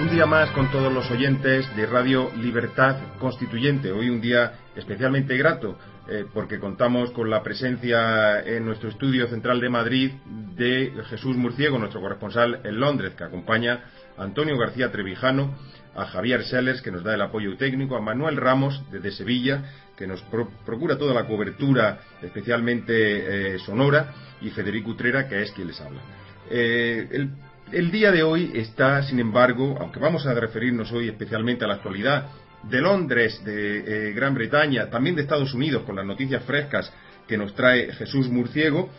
Un día más con todos los oyentes de Radio Libertad Constituyente. Hoy un día especialmente grato eh, porque contamos con la presencia en nuestro estudio central de Madrid de Jesús Murciego, nuestro corresponsal en Londres, que acompaña a Antonio García Trevijano, a Javier Sellers, que nos da el apoyo técnico, a Manuel Ramos, desde Sevilla, que nos procura toda la cobertura, especialmente eh, sonora, y Federico Utrera, que es quien les habla. Eh, el el día de hoy está, sin embargo, aunque vamos a referirnos hoy especialmente a la actualidad de Londres, de eh, Gran Bretaña, también de Estados Unidos, con las noticias frescas que nos trae Jesús Murciego,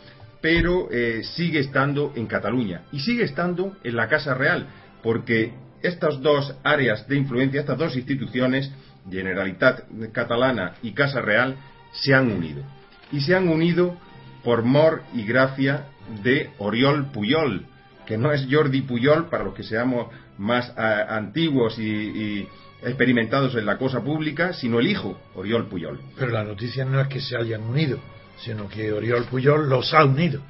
pero eh, sigue estando en Cataluña y sigue estando en la Casa Real, porque estas dos áreas de influencia, estas dos instituciones, Generalitat Catalana y Casa Real, se han unido. Y se han unido por mor y gracia de Oriol Puyol, que no es Jordi Puyol, para los que seamos más antiguos y, experimentados en la cosa pública, sino el hijo, Oriol Puyol. Pero la noticia no es que se hayan unido, sino que Oriol Puyol los ha unido.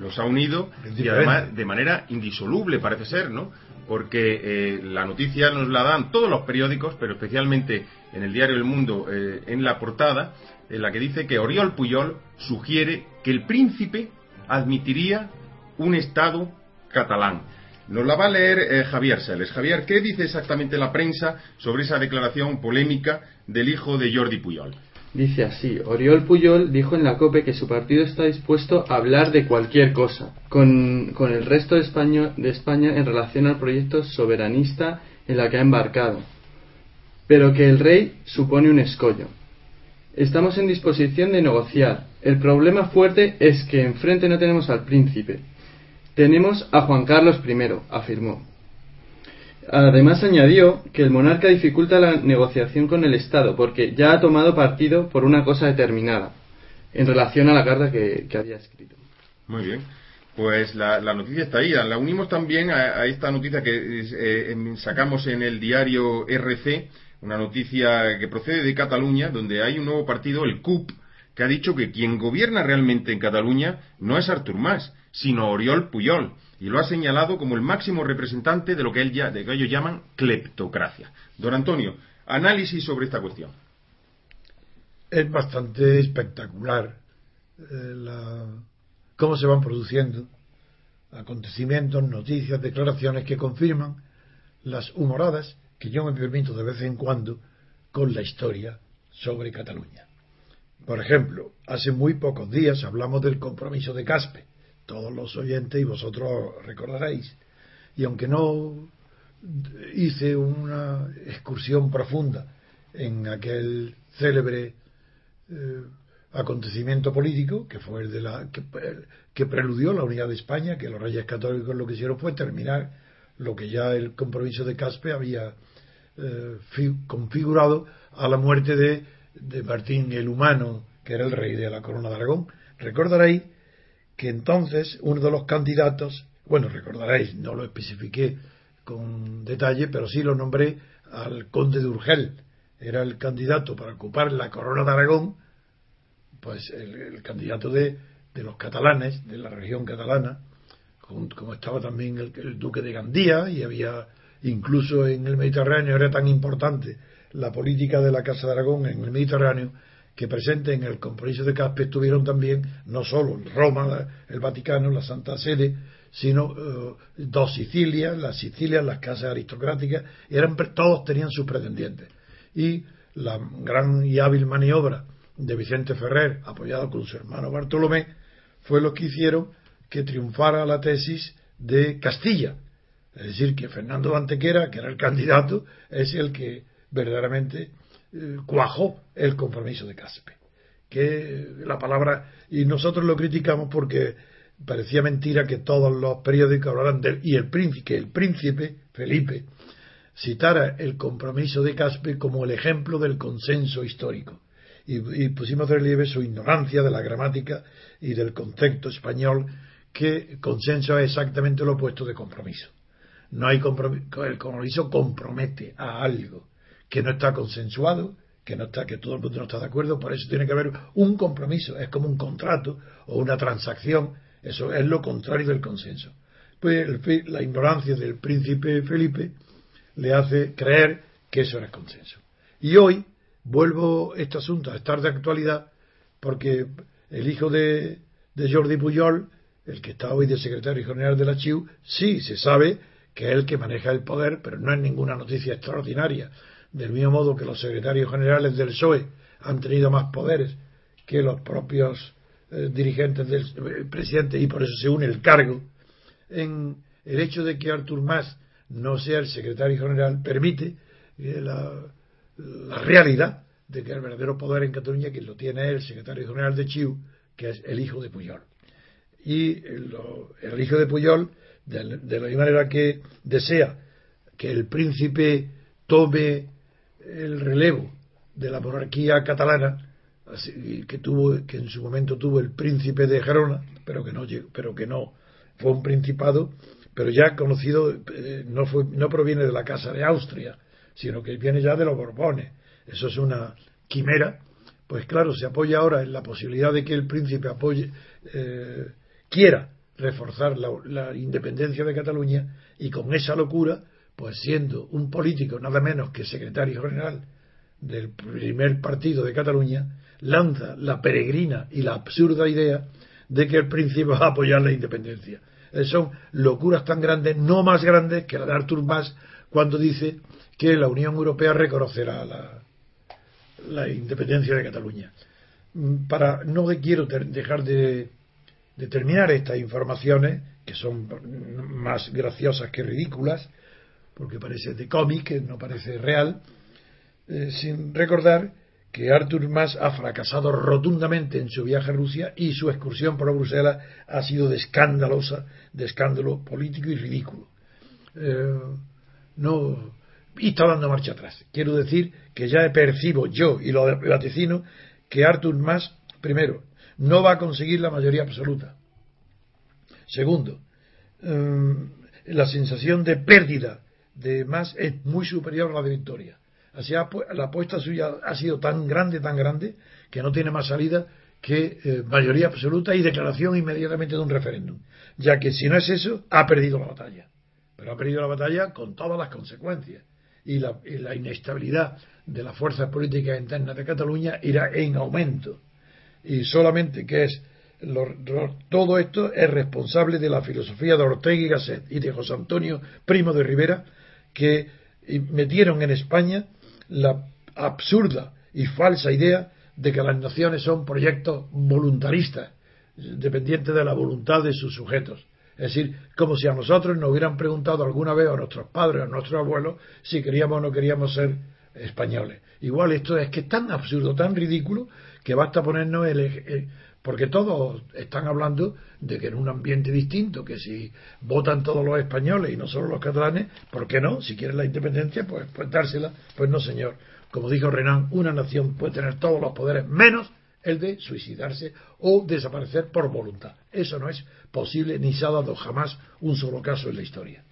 Los ha unido y además de manera indisoluble, parece ser, ¿no? Porque eh, la noticia nos la dan todos los periódicos, pero especialmente en el diario El Mundo, eh, en la portada, en la que dice que Oriol Puyol sugiere que el príncipe admitiría un Estado catalán. Nos la va a leer eh, Javier Seles. Javier, ¿qué dice exactamente la prensa sobre esa declaración polémica del hijo de Jordi Puyol? Dice así, Oriol Puyol dijo en la COPE que su partido está dispuesto a hablar de cualquier cosa con, con el resto de España, de España en relación al proyecto soberanista en la que ha embarcado, pero que el rey supone un escollo. Estamos en disposición de negociar. El problema fuerte es que enfrente no tenemos al príncipe, tenemos a Juan Carlos I, afirmó. Además añadió que el monarca dificulta la negociación con el Estado porque ya ha tomado partido por una cosa determinada en relación a la carta que, había escrito. Muy bien. Pues la, noticia está ahí. La unimos también a, esta noticia que eh, sacamos en el diario RC, una noticia que procede de Cataluña, donde hay un nuevo partido, el CUP, que ha dicho que quien gobierna realmente en Cataluña no es Artur Mas, sino Oriol Puyol, y lo ha señalado como el máximo representante de lo que, él ya, de que ellos llaman cleptocracia. Don Antonio, análisis sobre esta cuestión. Es bastante espectacular eh, cómo se van produciendo acontecimientos, noticias, declaraciones que confirman las humoradas que yo me permito de vez en cuando con la historia sobre Cataluña. Por ejemplo, hace muy pocos días hablamos del compromiso de Caspe, todos los oyentes y vosotros recordaréis. Y aunque no hice una excursión profunda en aquel célebre eh, acontecimiento político que fue el de la que, preludió la unidad de España, que los reyes católicos lo que hicieron fue terminar lo que ya el compromiso de Caspe había eh, configurado a la muerte de, de Martín el Humano, que era el rey de la corona de Aragón. Recordaréis que entonces uno de los candidatos, bueno, recordaréis, no lo especifiqué con detalle, pero sí lo nombré al conde de Urgel, era el candidato para ocupar la corona de Aragón, pues el, candidato de, de, los catalanes, de la región catalana, como estaba también el, el, duque de Gandía, y había incluso en el Mediterráneo, era tan importante la política de la Casa de Aragón en el Mediterráneo, que presente en el compromiso de Caspe estuvieron también no solo Roma, el Vaticano, la Santa Sede, sino eh, dos Sicilias, las Sicilias, las casas aristocráticas, eran, todos tenían sus pretendientes. Y la gran y hábil maniobra de Vicente Ferrer, apoyado con su hermano Bartolomé, fue lo que hicieron que triunfara la tesis de Castilla. Es decir, que Fernando Antequera, que era el candidato, es el que verdaderamente cuajó el compromiso de Caspe, que la palabra, y nosotros lo criticamos porque parecía mentira que todos los periódicos hablaran de él, y el príncipe, el príncipe Felipe citara el compromiso de Caspe como el ejemplo del consenso histórico. Y, pusimos de relieve su ignorancia de la gramática y del concepto español, que consenso es exactamente lo opuesto de compromiso. No hay compromiso, el compromiso compromete a algo que no está consensuado, que no está, que todo el mundo no está de acuerdo, por eso tiene que haber un compromiso, es como un contrato o una transacción, eso es lo contrario del consenso. Pues la ignorancia del príncipe Felipe le hace creer que eso era consenso. Y hoy vuelvo este asunto a estar de actualidad porque el hijo de, de Jordi Pujol, el que está hoy de secretario general de la CHIU, sí se sabe que es el que maneja el poder, pero no es ninguna noticia extraordinaria. Del mismo modo que los secretarios generales del PSOE han tenido más poderes que los propios eh, dirigentes del eh, presidente y por eso se une el cargo, en el hecho de que Artur Mas no sea el secretario general permite eh, la, realidad de que el verdadero poder en Cataluña quien lo tiene el secretario general de Chiu, que es el hijo de Puyol. Y el hijo de Puyol, de, de la misma manera que desea que el príncipe tome el relevo de la monarquía catalana que tuvo que en su momento tuvo el príncipe de Gerona pero que no pero que no fue un principado pero ya conocido eh, no fue no proviene de la casa de Austria sino que viene ya de los Borbones. Eso es una quimera. Pues claro se apoya ahora en la posibilidad de que el príncipe apoye eh, quiera reforzar la independencia de Cataluña y con esa locura pues siendo un político nada menos que secretario general del primer partido de Cataluña, lanza la peregrina y la absurda idea de que el príncipe va a apoyar la independencia. Eh, son locuras tan grandes, no más grandes que la de Artur Mas cuando dice que la Unión Europea reconocerá la, la independencia de Cataluña. Mm, para no quiero dejar de, de terminar estas informaciones, que son más graciosas que ridículas, porque parece de cómic, no parece real, eh, sin recordar que Arthur Mas ha fracasado rotundamente en su viaje a Rusia y su excursión por Bruselas ha sido de escandalosa, de escándalo político y ridículo. Eh, no, y está dando marcha atrás. Quiero decir que ya percibo yo y lo vaticino que Arthur Mas, primero, no va a conseguir la mayoría absoluta. Segundo, eh, la sensación de pérdida de más es muy superior a la de Victoria. Así la apuesta suya ha sido tan grande, tan grande, que no tiene más salida que eh, mayoría absoluta y declaración inmediatamente de un referéndum. Ya que si no es eso, ha perdido la batalla. Pero ha perdido la batalla con todas las consecuencias. Y la, inestabilidad de las fuerzas políticas internas de Cataluña irá en aumento. Y solamente que es todo esto es responsable de la filosofía de Ortega y Gasset y de José Antonio Primo de Rivera, que metieron en España la absurda y falsa idea de que las naciones son proyectos voluntaristas, dependientes de la voluntad de sus sujetos. Es decir, como si a nosotros nos hubieran preguntado alguna vez a nuestros padres, a nuestros abuelos, si queríamos o no queríamos ser españoles. Igual esto es que es tan absurdo, tan ridículo, que basta ponernos el, porque todos están hablando de que en un ambiente distinto, que si votan todos los españoles y no solo los catalanes, ¿por qué no? Si quieren la independencia, pues, pues dársela. Pues no, señor. Como dijo Renan, una nación puede tener todos los poderes menos el de suicidarse o desaparecer por voluntad. Eso no es posible ni se ha dado jamás un solo caso en la historia.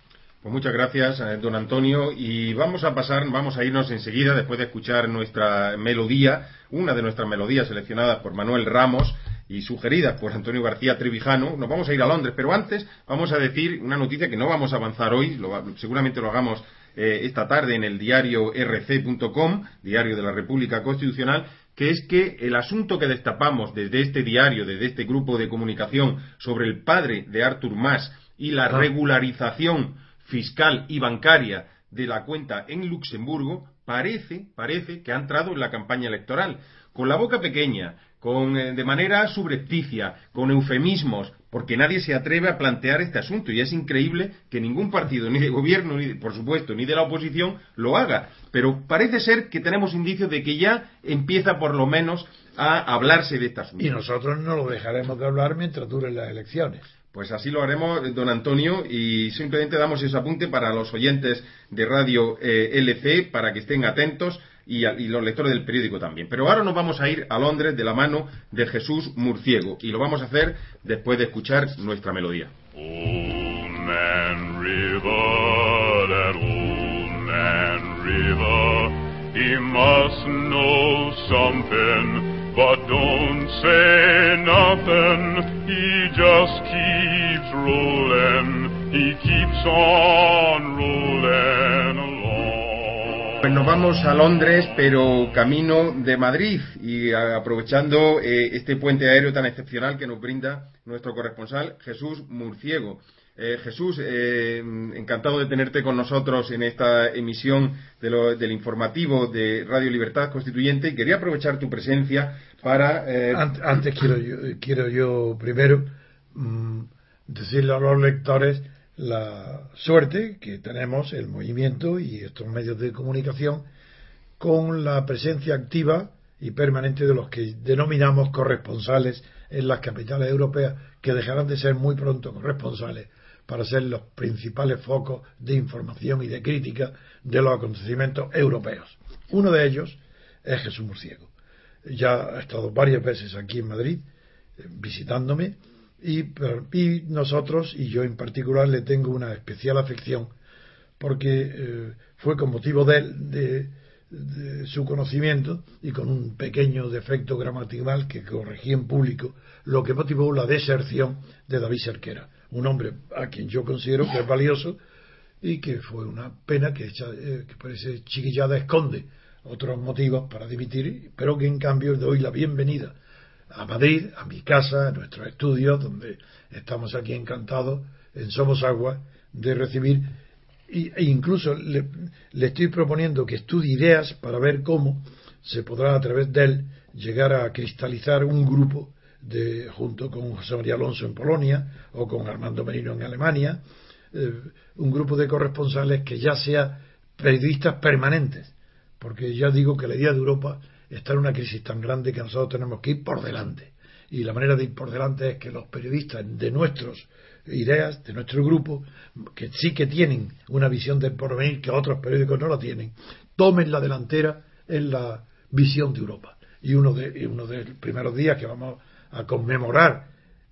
Pues muchas gracias, eh, don Antonio. Y vamos a pasar, vamos a irnos enseguida, después de escuchar nuestra melodía, una de nuestras melodías seleccionadas por Manuel Ramos, y sugeridas por Antonio García Trevijano, nos vamos a ir a Londres, pero antes vamos a decir una noticia que no vamos a avanzar hoy, seguramente lo hagamos eh, esta tarde en el diario rc.com, Diario de la República Constitucional, que es que el asunto que destapamos desde este diario, desde este grupo de comunicación sobre el padre de Artur Mas y la ah. regularización fiscal y bancaria de la cuenta en Luxemburgo, parece, parece que ha entrado en la campaña electoral. Con la boca pequeña, con, eh, de manera subrepticia, con eufemismos, porque nadie se atreve a plantear este asunto y es increíble que ningún partido, ni de gobierno, ni por supuesto, ni de la oposición lo haga. Pero parece ser que tenemos indicios de que ya empieza por lo menos a hablarse de este asunto. Y nosotros no lo dejaremos de hablar mientras duren las elecciones. Pues así lo haremos, don Antonio, y simplemente damos ese apunte para los oyentes de Radio eh, LC para que estén atentos y, los lectores del periódico también. Pero ahora nos vamos a ir a Londres de la mano de Jesús Murciego y lo vamos a hacer después de escuchar nuestra melodía. But don't say nothing, he just keeps rolling, he keeps on nos vamos a Londres, pero camino de Madrid y aprovechando eh, este puente aéreo tan excepcional que nos brinda nuestro corresponsal Jesús Murciego. Eh, Jesús, eh, encantado de tenerte con nosotros en esta emisión del informativo de Radio Libertad Constituyente y quería aprovechar tu presencia para... Antes, quiero, yo, quiero yo primero mm, decirle a los lectores la suerte que tenemos el movimiento y estos medios de comunicación con la presencia activa y permanente de los que denominamos corresponsales en las capitales europeas, que dejarán de ser muy pronto corresponsales para ser los principales focos de información y de crítica de los acontecimientos europeos. Uno de ellos es Jesús Murciego. Ya ha estado varias veces aquí en Madrid eh, visitándome y, nosotros, y yo en particular, le tengo una especial afección porque eh, fue con motivo de, de, su conocimiento y con un pequeño defecto gramatical que corregí en público lo que motivó la deserción de David Serquera un hombre a quien yo considero que es valioso y que fue una pena que, eh, que por ese chiquillada esconde otros motivos para dimitir, pero que en cambio doy la bienvenida a Madrid, a mi casa, a nuestros estudios, donde estamos aquí encantados en Somos Agua de recibir e incluso le, estoy proponiendo que estudie ideas para ver cómo se podrá a través de él llegar a cristalizar un grupo de, junto con José María Alonso en Polonia o con Armando Merino en Alemania, eh, un grupo de corresponsales que ya sea periodistas permanentes, porque ya digo que la idea de Europa está en una crisis tan grande que nosotros tenemos que ir por delante. Y la manera de ir por delante es que los periodistas de nuestras ideas, de nuestro grupo, que sí que tienen una visión del porvenir que otros periódicos no la tienen, tomen la delantera en la visión de Europa. Y uno de, uno de los primeros días que vamos a conmemorar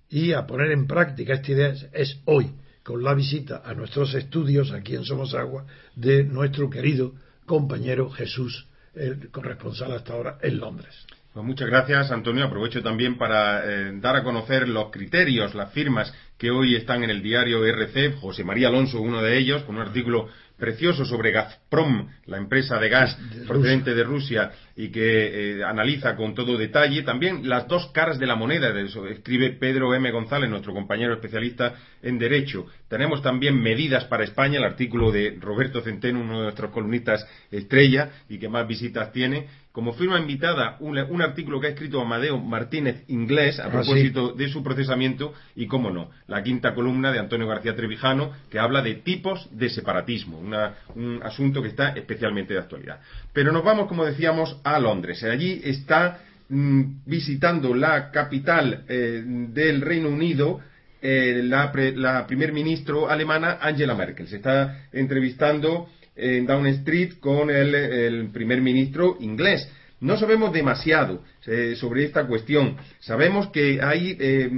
y a poner en práctica esta idea es hoy, con la visita a nuestros estudios aquí en Somos Agua de nuestro querido compañero Jesús, el corresponsal hasta ahora en Londres. Pues muchas gracias, Antonio. Aprovecho también para eh, dar a conocer los criterios, las firmas que hoy están en el diario RC. José María Alonso, uno de ellos, con un artículo precioso sobre Gazprom, la empresa de gas procedente de Rusia y que eh, analiza con todo detalle también las dos caras de la moneda, de eso escribe Pedro M. González, nuestro compañero especialista en Derecho. Tenemos también medidas para España, el artículo de Roberto Centeno, uno de nuestros columnistas estrella y que más visitas tiene, como firma invitada un, artículo que ha escrito Amadeo Martínez Inglés a ah, propósito de su procesamiento y, cómo no, la quinta columna de Antonio García Trevijano que habla de tipos de separatismo, un asunto que está especialmente de actualidad. Pero nos vamos, como decíamos, a Londres. Allí está mm, visitando la capital eh, del Reino Unido eh, la, primer ministro alemana Angela Merkel. Se está entrevistando en Down Street con el, primer ministro inglés. No sabemos demasiado eh, sobre esta cuestión. Sabemos que hay eh,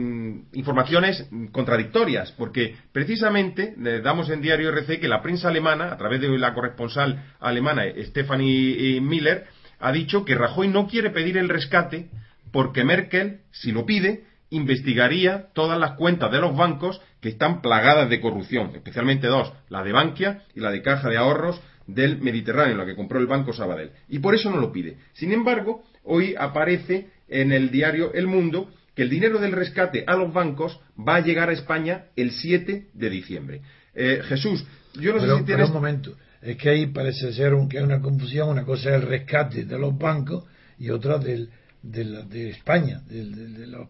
informaciones contradictorias, porque precisamente damos en Diario RC que la prensa alemana, a través de la corresponsal alemana Stephanie eh, Miller, ha dicho que Rajoy no quiere pedir el rescate porque Merkel, si lo pide, investigaría todas las cuentas de los bancos que están plagadas de corrupción, especialmente dos, la de Bankia y la de Caja de Ahorros del Mediterráneo, la que compró el Banco Sabadell. Y por eso no lo pide. Sin embargo, hoy aparece en el diario El Mundo que el dinero del rescate a los bancos va a llegar a España el 7 de diciembre. Eh, Jesús, yo no sé si tienes... un momento, es que ahí parece ser que hay una confusión, una cosa es el rescate de los bancos y otra del, de, España, de, los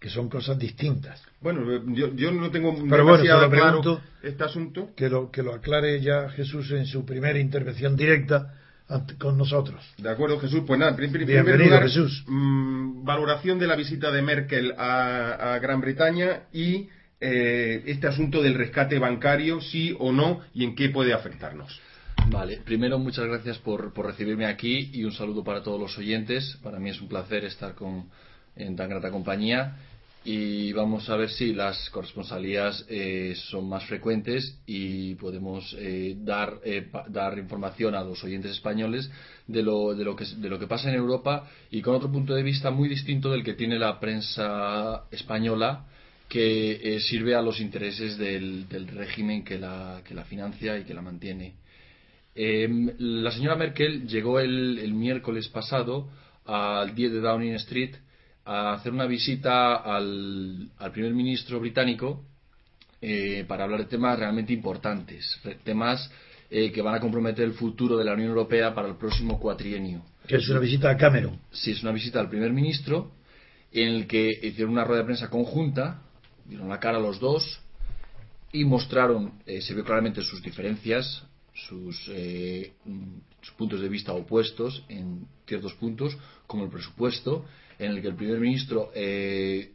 que son cosas distintas. Bueno, yo, yo no tengo Pero bueno, lo claro este asunto. Que lo, que lo aclare ya Jesús en su primera intervención directa ante- con nosotros. De acuerdo, Jesús. Pues nada, en pri- pri- Bienvenido, primer lugar, Jesús. mm, valoración de la visita de Merkel a, a Gran Bretaña y eh, este asunto del rescate bancario, sí o no, y en qué puede afectarnos. Vale, primero muchas gracias por, por recibirme aquí y un saludo para todos los oyentes. Para mí es un placer estar con, en tan grata compañía y vamos a ver si las corresponsalías eh, son más frecuentes y podemos eh, dar, eh, dar información a los oyentes españoles de lo, de, lo que, de lo que pasa en Europa y con otro punto de vista muy distinto del que tiene la prensa española que eh, sirve a los intereses del, del régimen que la, que la financia y que la mantiene. Eh, la señora Merkel llegó el, el miércoles pasado al 10 de Downing Street a hacer una visita al, al primer ministro británico eh, para hablar de temas realmente importantes, temas eh, que van a comprometer el futuro de la Unión Europea para el próximo cuatrienio. Que es una visita a Cameron. Sí, es una visita al primer ministro en el que hicieron una rueda de prensa conjunta, dieron la cara a los dos y mostraron, eh, se vio claramente sus diferencias, sus, eh, sus puntos de vista opuestos en ciertos puntos, como el presupuesto, en el que el primer ministro eh,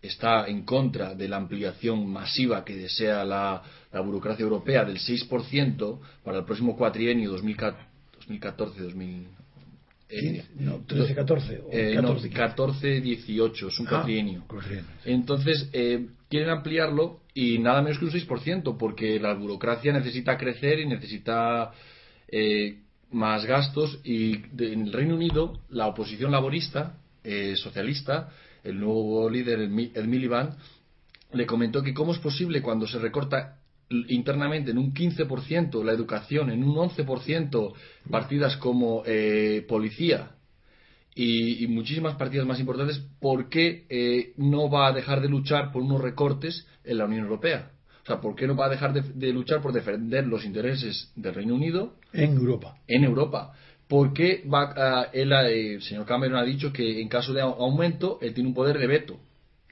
está en contra de la ampliación masiva que desea la, la burocracia europea del 6% para el próximo cuatrienio 2014-2000. Sí, no, 13, 14 o Eh, 14, no, 14-18, es un Ah, cuatrienio. Entonces, eh, quieren ampliarlo y nada menos que un 6%, porque la burocracia necesita crecer y necesita eh, más gastos. Y de- en el Reino Unido, la oposición laborista, eh, socialista, el nuevo líder, el Miliband, le comentó que cómo es posible cuando se recorta internamente en un 15% la educación, en un 11% partidas como eh, policía y, y muchísimas partidas más importantes, ¿por qué eh, no va a dejar de luchar por unos recortes en la Unión Europea? O sea, ¿por qué no va a dejar de, de luchar por defender los intereses del Reino Unido En Europa. en Europa? ¿Por qué va a- él, eh, el señor Cameron ha dicho que en caso de au- aumento él tiene un poder de veto?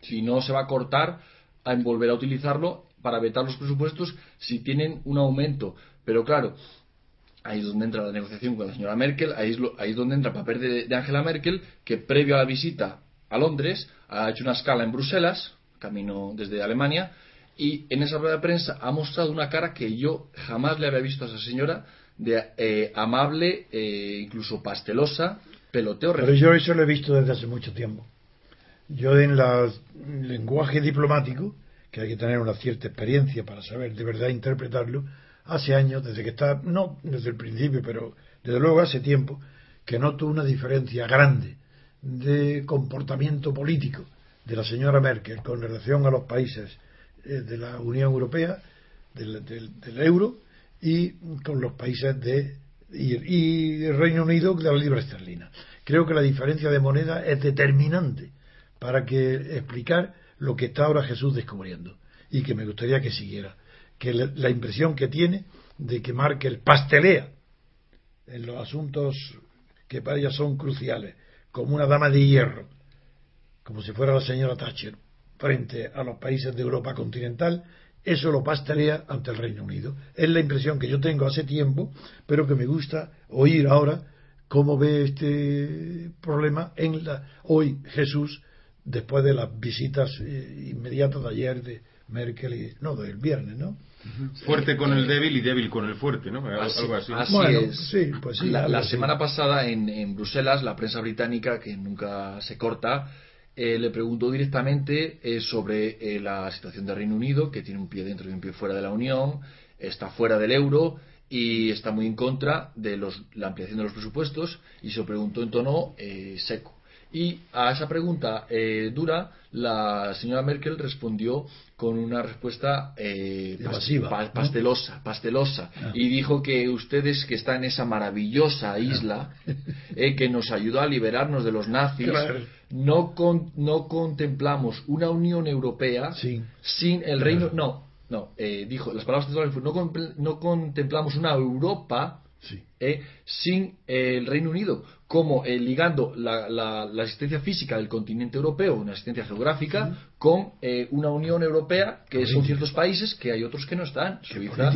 Si no se va a cortar a volver a utilizarlo para vetar los presupuestos si tienen un aumento. Pero claro, ahí es donde entra la negociación con la señora Merkel, ahí es, lo- ahí es donde entra el papel de, de Angela Merkel, que previo a la visita a Londres ha hecho una escala en Bruselas, camino desde Alemania, y en esa rueda de prensa ha mostrado una cara que yo jamás le había visto a esa señora, de eh, amable, eh, incluso pastelosa, peloteo. Pero yo eso lo he visto desde hace mucho tiempo. Yo en en lenguaje diplomático, que hay que tener una cierta experiencia para saber de verdad interpretarlo, hace años, desde que está, no desde el principio, pero desde luego hace tiempo, que noto una diferencia grande de comportamiento político de la señora Merkel con relación a los países eh, de la Unión Europea, del- del euro, y con los países de y, y Reino Unido de la libra esterlina. Creo que la diferencia de moneda es determinante para que explicar lo que está ahora Jesús descubriendo y que me gustaría que siguiera. Que la, la impresión que tiene de que Merkel pastelea en los asuntos que para ella son cruciales, como una dama de hierro, como si fuera la señora Thatcher, frente a los países de Europa continental, eso lo pastelea ante el Reino Unido. Es la impresión que yo tengo hace tiempo, pero que me gusta oír ahora cómo ve este problema en la, hoy Jesús, después de las visitas eh, inmediatas de ayer de Merkel y, no, del viernes, ¿no? Fuerte con el débil y débil con el fuerte, ¿no? Así- Algo así. así Bueno, es. sí, pues sí, la, la semana pasada en, en Bruselas, la prensa británica, que nunca se corta, eh, le preguntó directamente eh, sobre eh, la situación del Reino Unido, que tiene un pie dentro y un pie fuera de la Unión, está fuera del euro y está muy en contra de la ampliación de los presupuestos y se lo preguntó en tono seco. Y a esa pregunta eh, dura, la señora Merkel respondió con una respuesta eh, pas- Evasiva, pa- ¿no? pastelosa, pastelosa, Ah. y dijo que ustedes que están en esa maravillosa isla eh, que nos ayudó a liberarnos de los nazis, Claro. no, con- no contemplamos una Unión Europea Sí. sin el Reino... No, no, eh, dijo, las palabras textuales no, no contemplamos una Europa Sí. eh, sin el Reino Unido, como eh, ligando la, la, existencia física del continente europeo, una existencia geográfica, con eh, una Unión Europea que son ciertos países que hay otros que no están. Suiza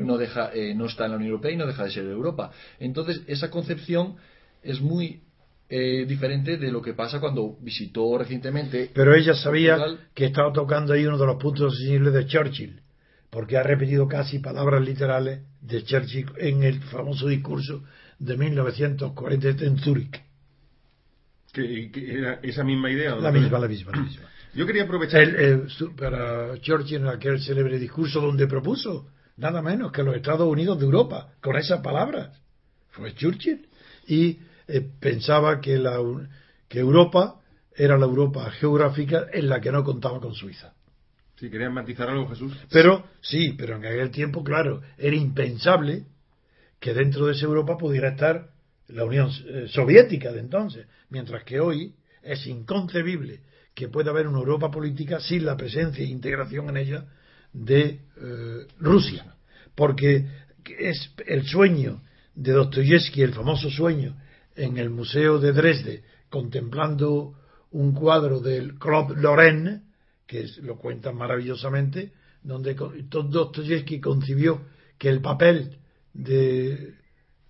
no, deja, eh, no está en la Unión Europea y no deja de ser Europa. Entonces, esa concepción es muy diferente de lo que pasa cuando visitó recientemente. Pero ella sabía que estaba tocando ahí uno de los puntos sensibles de Churchill, porque ha repetido casi palabras literales de Churchill en el famoso discurso de 1940 en Zúrich. ¿Que, era esa misma idea? La misma, la misma, la misma. Yo quería aprovechar. El, para Churchill en aquel célebre discurso donde propuso nada menos que los Estados Unidos de Europa, con esas palabras. Fue Churchill. Y eh, pensaba que, la, que Europa era la Europa geográfica en la que no contaba con Suiza. Si querían matizar algo, Jesús. Pero, sí, pero en aquel tiempo, claro, era impensable que dentro de esa Europa pudiera estar la Unión eh, Soviética de entonces, mientras que hoy es inconcebible que pueda haber una Europa política sin la presencia e integración en ella de eh, Rusia, porque es el sueño de Dostoyevsky, el famoso sueño en el Museo de Dresde, contemplando un cuadro del Claude Lorraine, que lo cuenta maravillosamente, donde Dostoyevsky concibió que el papel de,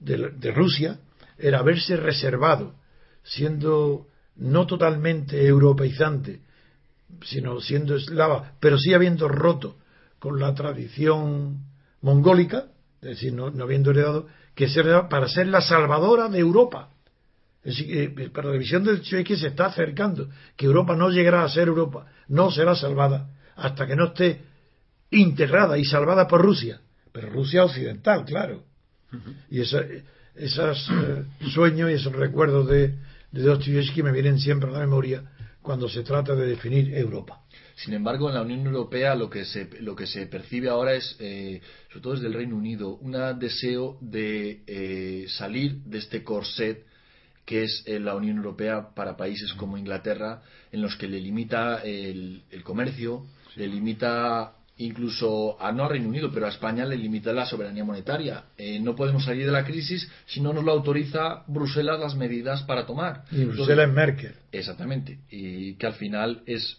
de, Rusia era haberse reservado, siendo no totalmente europeizante, sino siendo eslava, pero sí habiendo roto con la tradición mongólica, es decir, no, habiendo heredado, que ser, para ser la salvadora de Europa. Es decir, eh, pero la visión del que se está acercando, que Europa no llegará a ser Europa, no será salvada hasta que no esté integrada y salvada por Rusia pero Rusia occidental, claro. Y esos eh, sueños y esos recuerdos de, de Dostoyevsky me vienen siempre a la memoria cuando se trata de definir Europa. Sin embargo, en la Unión Europea lo que se, lo que se percibe ahora es, eh, sobre todo desde el Reino Unido, un deseo de eh, salir de este corset que es la Unión Europea para países como Inglaterra, en los que le limita el, el comercio, le limita incluso a no al Reino Unido, pero a España le limita la soberanía monetaria. Eh, no podemos salir de la crisis si no nos lo autoriza Bruselas las medidas para tomar. Y Bruselas es Merkel. Exactamente. Y que al final es,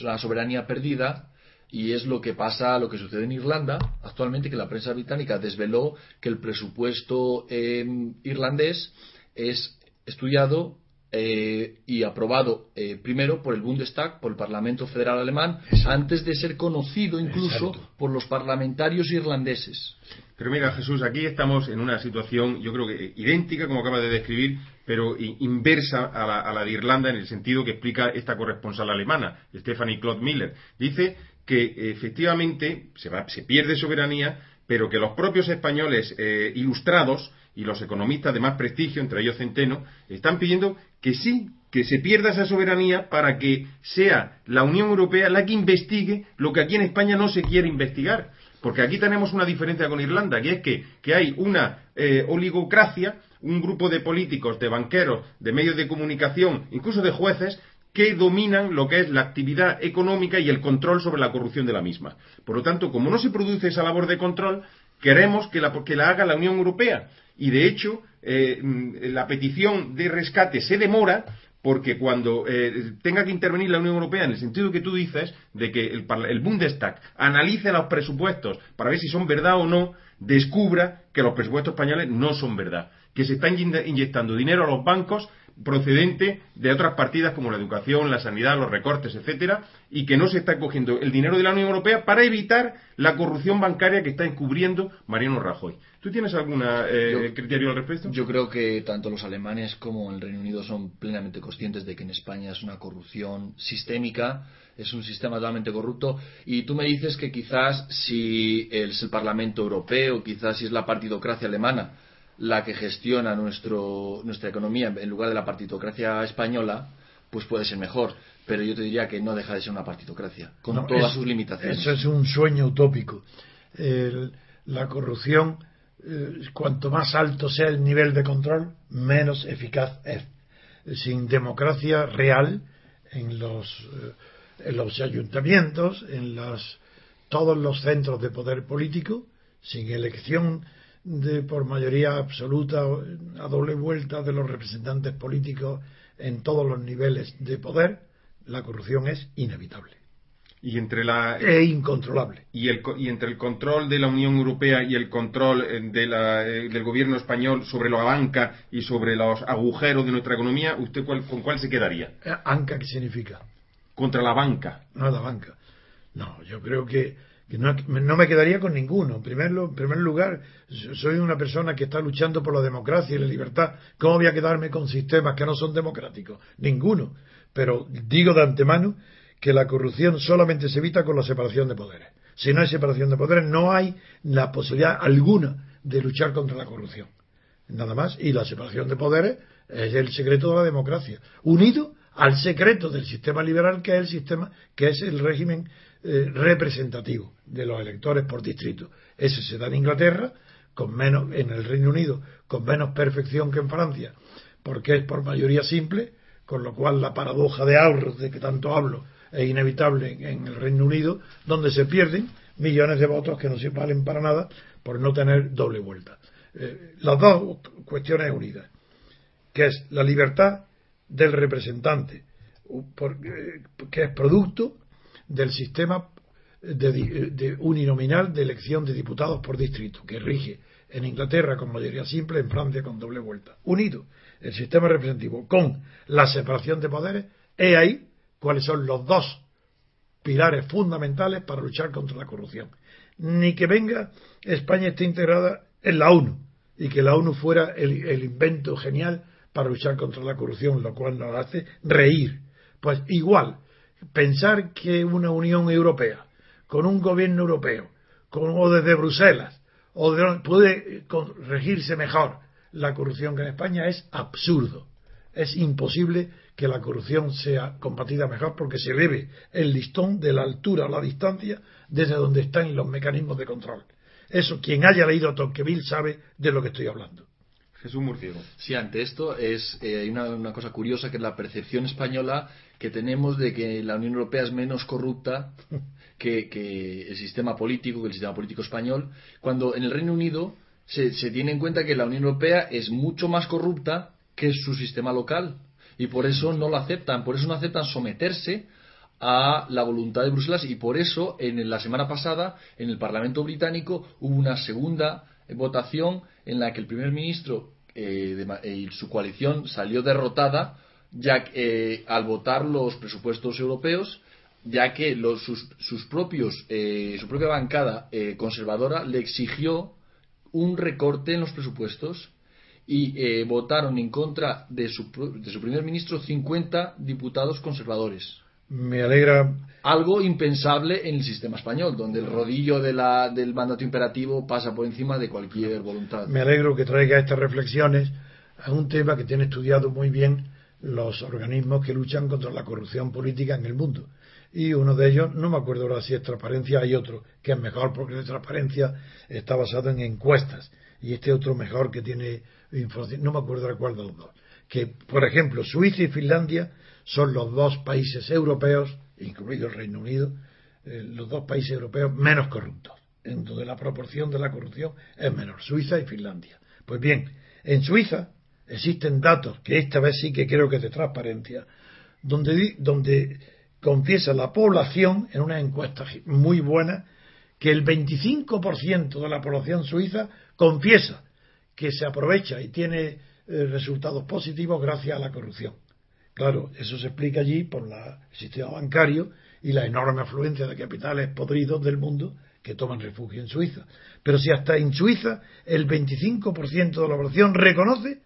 una soberanía perdida y es lo que pasa, lo que sucede en Irlanda actualmente, que la prensa británica desveló que el presupuesto eh, irlandés es estudiado eh, y aprobado eh, primero por el Bundestag, por el Parlamento Federal Alemán, antes de ser conocido incluso por los parlamentarios irlandeses. Pero mira, Jesús, aquí estamos en una situación, yo creo que idéntica, como acaba de describir, pero inversa a la, de Irlanda en el sentido que explica esta corresponsal alemana, Stephanie Claude Miller. Dice que efectivamente se, se pierde soberanía, pero que los propios españoles eh, ilustrados y los economistas de más prestigio, entre ellos Centeno, están pidiendo que sí, que se pierda esa soberanía para que sea la Unión Europea la que investigue lo que aquí en España no se quiere investigar. Porque aquí tenemos una diferencia con Irlanda, que es que, hay una eh, oligocracia, un grupo de políticos, de banqueros, de medios de comunicación, incluso de jueces, que dominan lo que es la actividad económica y el control sobre la corrupción de la misma. Por lo tanto, como no se produce esa labor de control, queremos que la, que la haga la Unión Europea y de hecho eh, mm, la petición de rescate se demora porque cuando eh, tenga que intervenir la Unión Europea en el sentido que tú dices de que el, Bundestag analice los presupuestos para ver si son verdad o no, descubra que los presupuestos españoles no son verdad, que se están inyectando dinero a los bancos procedente de otras partidas como la educación, la sanidad, los recortes, etcétera, y que no se está cogiendo el dinero de la Unión Europea para evitar la corrupción bancaria que está encubriendo Mariano Rajoy. ¿Tú tienes algún eh, criterio al respecto? Yo creo que tanto los alemanes como el Reino Unido son plenamente conscientes de que en España es una corrupción sistémica, es un sistema totalmente corrupto, y tú me dices que quizás si es el Parlamento Europeo, quizás si es la partidocracia alemana, la que gestiona nuestro, nuestra economía en lugar de la partitocracia española, pues puede ser mejor. Pero yo te diría que no deja de ser una partitocracia, con todas sus limitaciones. Eso es un sueño utópico. la corrupción, eh, cuanto más alto sea el nivel de control, menos eficaz es. Sin democracia real en los, eh, en los ayuntamientos, en las, todos los centros de poder político, sin elección de por mayoría absoluta a doble vuelta de los representantes políticos en todos los niveles de poder, la corrupción es inevitable. Y entre la e incontrolable. Y, el, y entre el control de la Unión Europea y el control eh, de la, eh, del gobierno español sobre la banca y sobre los agujeros de nuestra economía, ¿usted cuál, con cuál se quedaría? Eh, ¿Anca qué significa? Contra la banca. No, la banca. No, yo creo que no, me quedaría con ninguno. En primer, en primer lugar, soy una persona que está luchando por la democracia y la libertad. ¿Cómo voy a quedarme con sistemas que no son democráticos? Ninguno. Pero digo de antemano que la corrupción solamente se evita con la separación de poderes. Si no hay separación de poderes, no hay la posibilidad alguna de luchar contra la corrupción. Nada más. Y la separación de poderes es el secreto de la democracia. Unido al secreto del sistema liberal que es el sistema, que es el régimen eh, representativo de los electores por distrito. Ese se da en Inglaterra, con menos, en el Reino Unido, con menos perfección que en Francia, porque es por mayoría simple, con lo cual la paradoja de ahorros de que tanto hablo es inevitable en el Reino Unido, donde se pierden millones de votos que no se valen para nada por no tener doble vuelta. Eh, las dos cuestiones unidas, que es la libertad del representante, eh, que es producto del sistema de, uninominal de elección de diputados por distrito, que rige en Inglaterra con mayoría simple, en Francia con doble vuelta. Unido el sistema representativo con la separación de poderes, he ahí cuáles son los dos pilares fundamentales para luchar contra la corrupción. Ni que venga España esté integrada en la ONU y que la ONU fuera el invento genial para luchar contra la corrupción, lo cual nos hace reír. Pues igual, pensar que una Unión Europea, con un gobierno europeo, o desde Bruselas, o puede regirse mejor la corrupción que en España es absurdo. Es imposible que la corrupción sea combatida mejor porque se eleve el listón de la altura o la distancia desde donde están los mecanismos de control. Eso, quien haya leído Tocqueville sabe de lo que estoy hablando. Jesús Murciego. Sí, ante esto es eh, hay una, cosa curiosa que es la percepción española que tenemos de que la Unión Europea es menos corrupta que, el sistema político, que el sistema político español, cuando en el Reino Unido se, se tiene en cuenta que la Unión Europea es mucho más corrupta que su sistema local y por eso no lo aceptan, por eso no aceptan someterse a la voluntad de Bruselas y por eso en la semana pasada en el Parlamento británico hubo una segunda votación en la que el primer ministro eh, y su coalición salió derrotada ya eh, al votar los presupuestos europeos ya que los, sus, propios eh, su propia bancada conservadora le exigió un recorte en los presupuestos y votaron en contra de su, de su primer ministro 50 diputados conservadores me alegra. Algo impensable en el sistema español, donde el rodillo de la, del mandato imperativo pasa por encima de cualquier voluntad. Me alegro que traiga estas reflexiones a un tema que tiene estudiado muy bien los organismos que luchan contra la corrupción política en el mundo. Y uno de ellos, no me acuerdo ahora si es transparencia, hay otro que es mejor porque la transparencia está basado en encuestas. Y este otro mejor que tiene información, no me acuerdo de cuál de los dos. Que, por ejemplo, Suiza y Finlandia son los dos países europeos, incluido el Reino Unido, eh, los dos países europeos menos corruptos, en donde la proporción de la corrupción es menor, Suiza y Finlandia. Pues bien, en Suiza existen datos, que esta vez sí que creo que es de transparencia, donde, donde confiesa la población, en una encuesta muy buena, que el 25% de la población suiza confiesa que se aprovecha y tiene eh, resultados positivos gracias a la corrupción. Claro, eso se explica allí por la, el sistema bancario y la enorme afluencia de capitales podridos del mundo que toman refugio en Suiza. Pero si hasta en Suiza el 25% de la población reconoce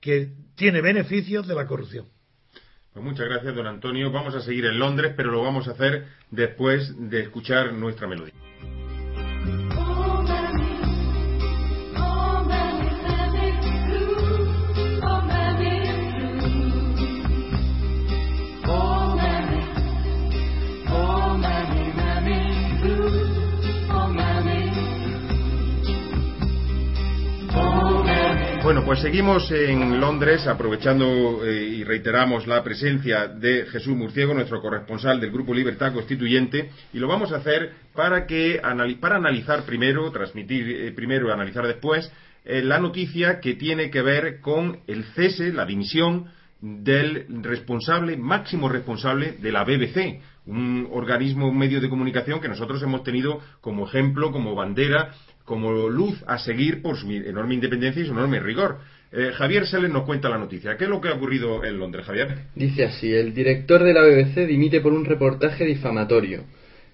que tiene beneficios de la corrupción. Pues muchas gracias, don Antonio. Vamos a seguir en Londres, pero lo vamos a hacer después de escuchar nuestra melodía. Pues seguimos en Londres aprovechando eh, y reiteramos la presencia de Jesús Murciego, nuestro corresponsal del Grupo Libertad Constituyente, y lo vamos a hacer para que para analizar primero, transmitir eh, primero y analizar después eh, la noticia que tiene que ver con el cese, la dimisión del responsable, máximo responsable de la BBC, un organismo, un medio de comunicación que nosotros hemos tenido como ejemplo, como bandera, como luz a seguir por su enorme independencia y su enorme rigor. Eh, Javier Seles nos cuenta la noticia. ¿Qué es lo que ha ocurrido en Londres, Javier? Dice así, el director de la BBC dimite por un reportaje difamatorio.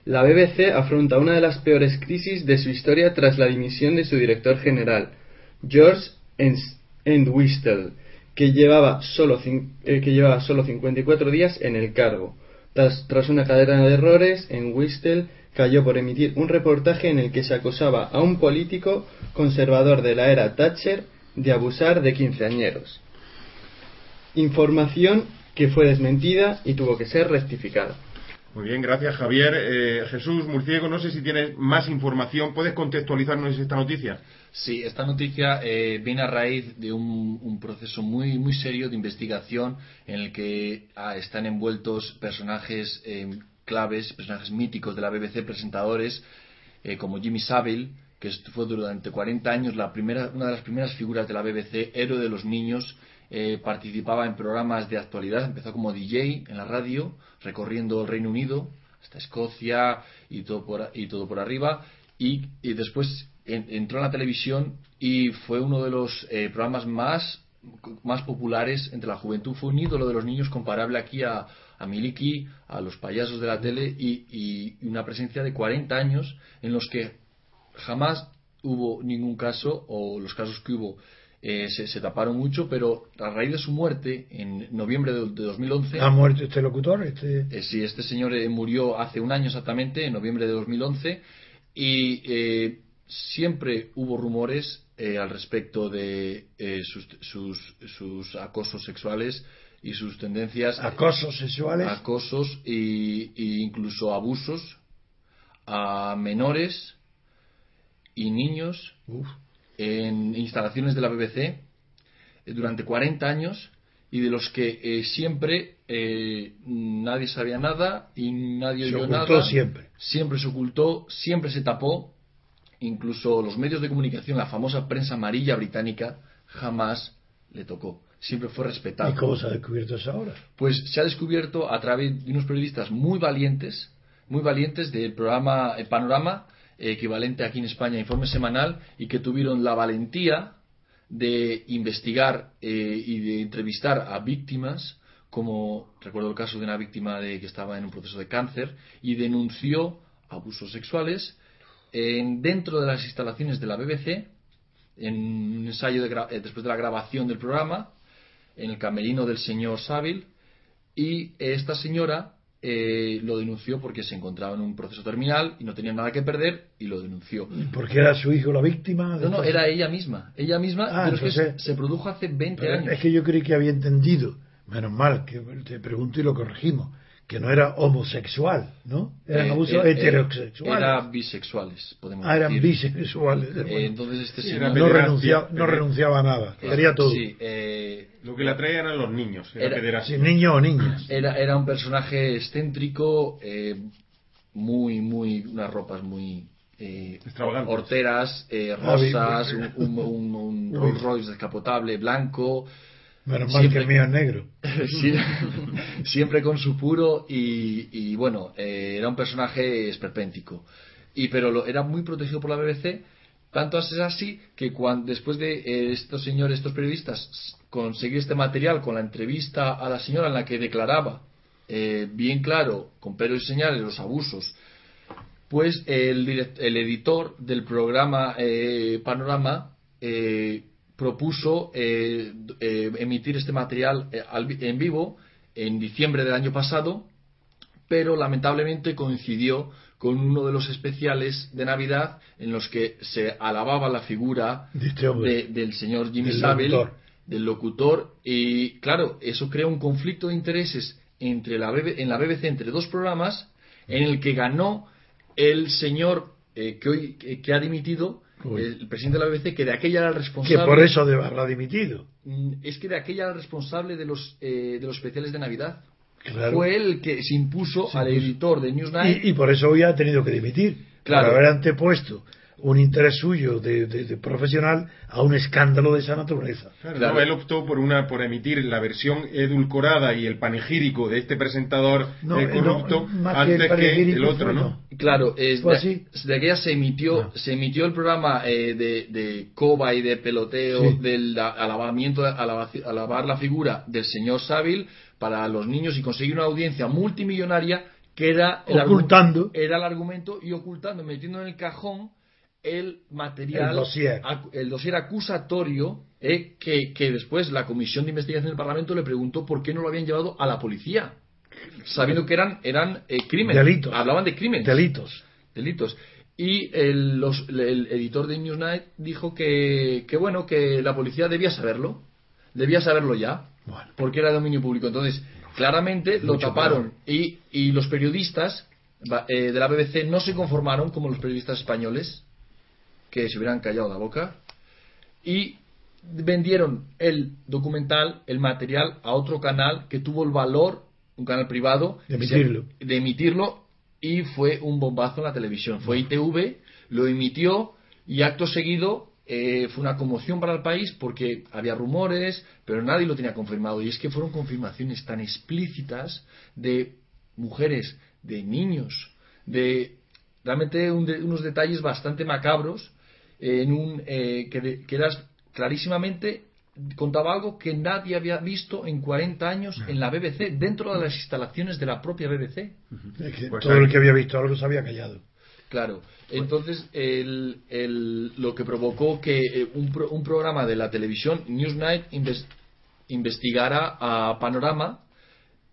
La BBC afronta una de las peores crisis de su historia tras la dimisión de su director general, George Entwistle, que llevaba solo, eh, que llevaba solo 54 días en el cargo. Tras, tras una cadena de errores, Entwistle cayó por emitir un reportaje en el que se acosaba a un político conservador de la era Thatcher de abusar de quinceañeros. Información que fue desmentida y tuvo que ser rectificada. Muy bien, gracias Javier. Eh, Jesús Murciego, no sé si tienes más información. ¿Puedes contextualizarnos esta noticia? Sí, esta noticia eh, viene a raíz de un, proceso muy, muy serio de investigación en el que ah, están envueltos personajes eh, claves, personajes míticos de la BBC, presentadores como Jimmy Savile, que fue durante 40 años la primera, una de las primeras figuras de la BBC, héroe de los niños, eh, participaba en programas de actualidad, empezó como DJ en la radio, recorriendo el Reino Unido, hasta Escocia y todo por, y todo por arriba, y, después entró en la televisión y fue uno de los eh, programas más, más populares entre la juventud, fue un ídolo de los niños comparable aquí a, a Miliki, a los payasos de la tele y, y una presencia de 40 años en los que jamás hubo ningún caso, o los casos que hubo eh, se, taparon mucho, pero a raíz de su muerte, en noviembre de, 2011... ¿Ha muerto este locutor? Este... Eh, sí, este señor eh, murió hace un año exactamente, en noviembre de 2011, y siempre hubo rumores al respecto de sus, sus, sus, acosos sexuales y sus tendencias... ¿Acosos sexuales? Acosos e incluso abusos a menores y niños en instalaciones de la BBC durante 40 años y de los que eh, siempre eh, nadie sabía nada y nadie se oyó nada. siempre. Siempre se ocultó, siempre se tapó. Incluso los medios de comunicación, la famosa prensa amarilla británica, jamás le tocó. Siempre fue respetado. ¿Y cómo se ha descubierto eso ahora? Pues se ha descubierto a través de unos periodistas muy valientes, muy valientes del programa Panorama, equivalente aquí en España Informe Semanal, y que tuvieron la valentía de investigar eh, y de entrevistar a víctimas, como recuerdo el caso de una víctima de, que estaba en un proceso de cáncer y denunció abusos sexuales en, dentro de las instalaciones de la BBC, en un ensayo eh, después de la grabación del programa, en el camerino del señor Saville, y esta señora eh, lo denunció porque se encontraba en un proceso terminal y no tenía nada que perder y lo denunció. ¿Porque era su hijo la víctima? No, no, era ella misma. Ella misma, ah, pero se produjo hace 20 años. Es que yo creí que había entendido, menos mal, que te pregunto y lo corregimos, que no era homosexual, ¿no? Eran eh, abusos eh, heterosexuales. Era bisexuales, podemos ah, eran bisexuales. Eh, entonces este señor... No, renunciaba, no renunciaba a nada, quería todo. Sí, lo que le atraía eran los niños, era, niños o niñas. Era, era un personaje excéntrico, muy, muy... unas ropas muy... horteras, rosas, un, un, un Rolls Royce descapotable blanco, Menos mal que el mío es negro. siempre con su puro y, bueno, eh, era un personaje esperpéntico. Y, pero lo, era muy protegido por la BBC, tanto es así que cuando, después de eh, estos señores, estos periodistas, conseguir este material con la entrevista a la señora en la que declaraba eh, bien claro, con pero y señales, los abusos, pues el, el editor del programa Panorama propuso eh, eh, emitir este material eh, en vivo en diciembre del año pasado, pero lamentablemente coincidió con uno de los especiales de Navidad en los que se alababa la figura este del señor Jimmy Savile, del locutor, y claro, eso crea un conflicto de intereses entre la en la BBC entre dos programas en el que ganó el señor que hoy que ha dimitido el presidente de la BBC, que de aquella era el responsable. Que por eso habrá dimitido. Mm, es que de aquella era el responsable de los, eh, de los especiales de Navidad. Claro. Fue el que se impuso al editor de Newsnight. Y, y por eso hoy ha tenido que dimitir. Claro. Por haber antepuesto un interés suyo de, de- de profesional a un escándalo de esa naturaleza. Claro, Claro. no, él optó por una por emitir la versión edulcorada y el panegírico de este presentador No, eh, eh, corrupto no, más que el antes que, el otro, fue, ¿no? no. Claro, es ¿Fue de, así? de aquella se emitió, Ah. se emitió el programa eh, de, de coba y de peloteo Sí. del alabamiento, alaba- alabar la figura del señor Savile para los niños y conseguir una audiencia multimillonaria que era el, Ocultando. era el argumento y ocultando, metiendo en el cajón el material, El dossier. el dossier acusatorio eh, que, que después la comisión de investigación del Parlamento le preguntó por qué no lo habían llevado a la policía, sabiendo que eran, eran eh, crímenes, Delitos. hablaban de crímenes Delitos. delitos. Y el, los- el editor de Newsnight dijo que, que, bueno, que la policía debía saberlo, debía saberlo ya, Bueno. porque era dominio público. Entonces, claramente lo taparon. Y, y los periodistas eh, de la BBC no se conformaron como los periodistas españoles, que se hubieran callado la boca, y vendieron el documental, el material, a otro canal que tuvo el valor, un canal privado, De emitirlo. de emitirlo y fue un bombazo en la televisión. Fue ITV, lo emitió y acto seguido eh, fue una conmoción para el país porque había rumores, pero nadie lo tenía confirmado. Y es que fueron confirmaciones tan explícitas de mujeres, de niños, de realmente un de- unos detalles bastante macabros en un eh, que, de- que eras clarísimamente contaba algo que nadie había visto en 40 años en la BBC dentro de las instalaciones de la propia BBC Es que Pues todo ahí- el que había visto algo se había callado. Claro, entonces el, el- lo que provocó que eh, un, pro- un programa de la televisión, Newsnight, inves- investigara a Panorama,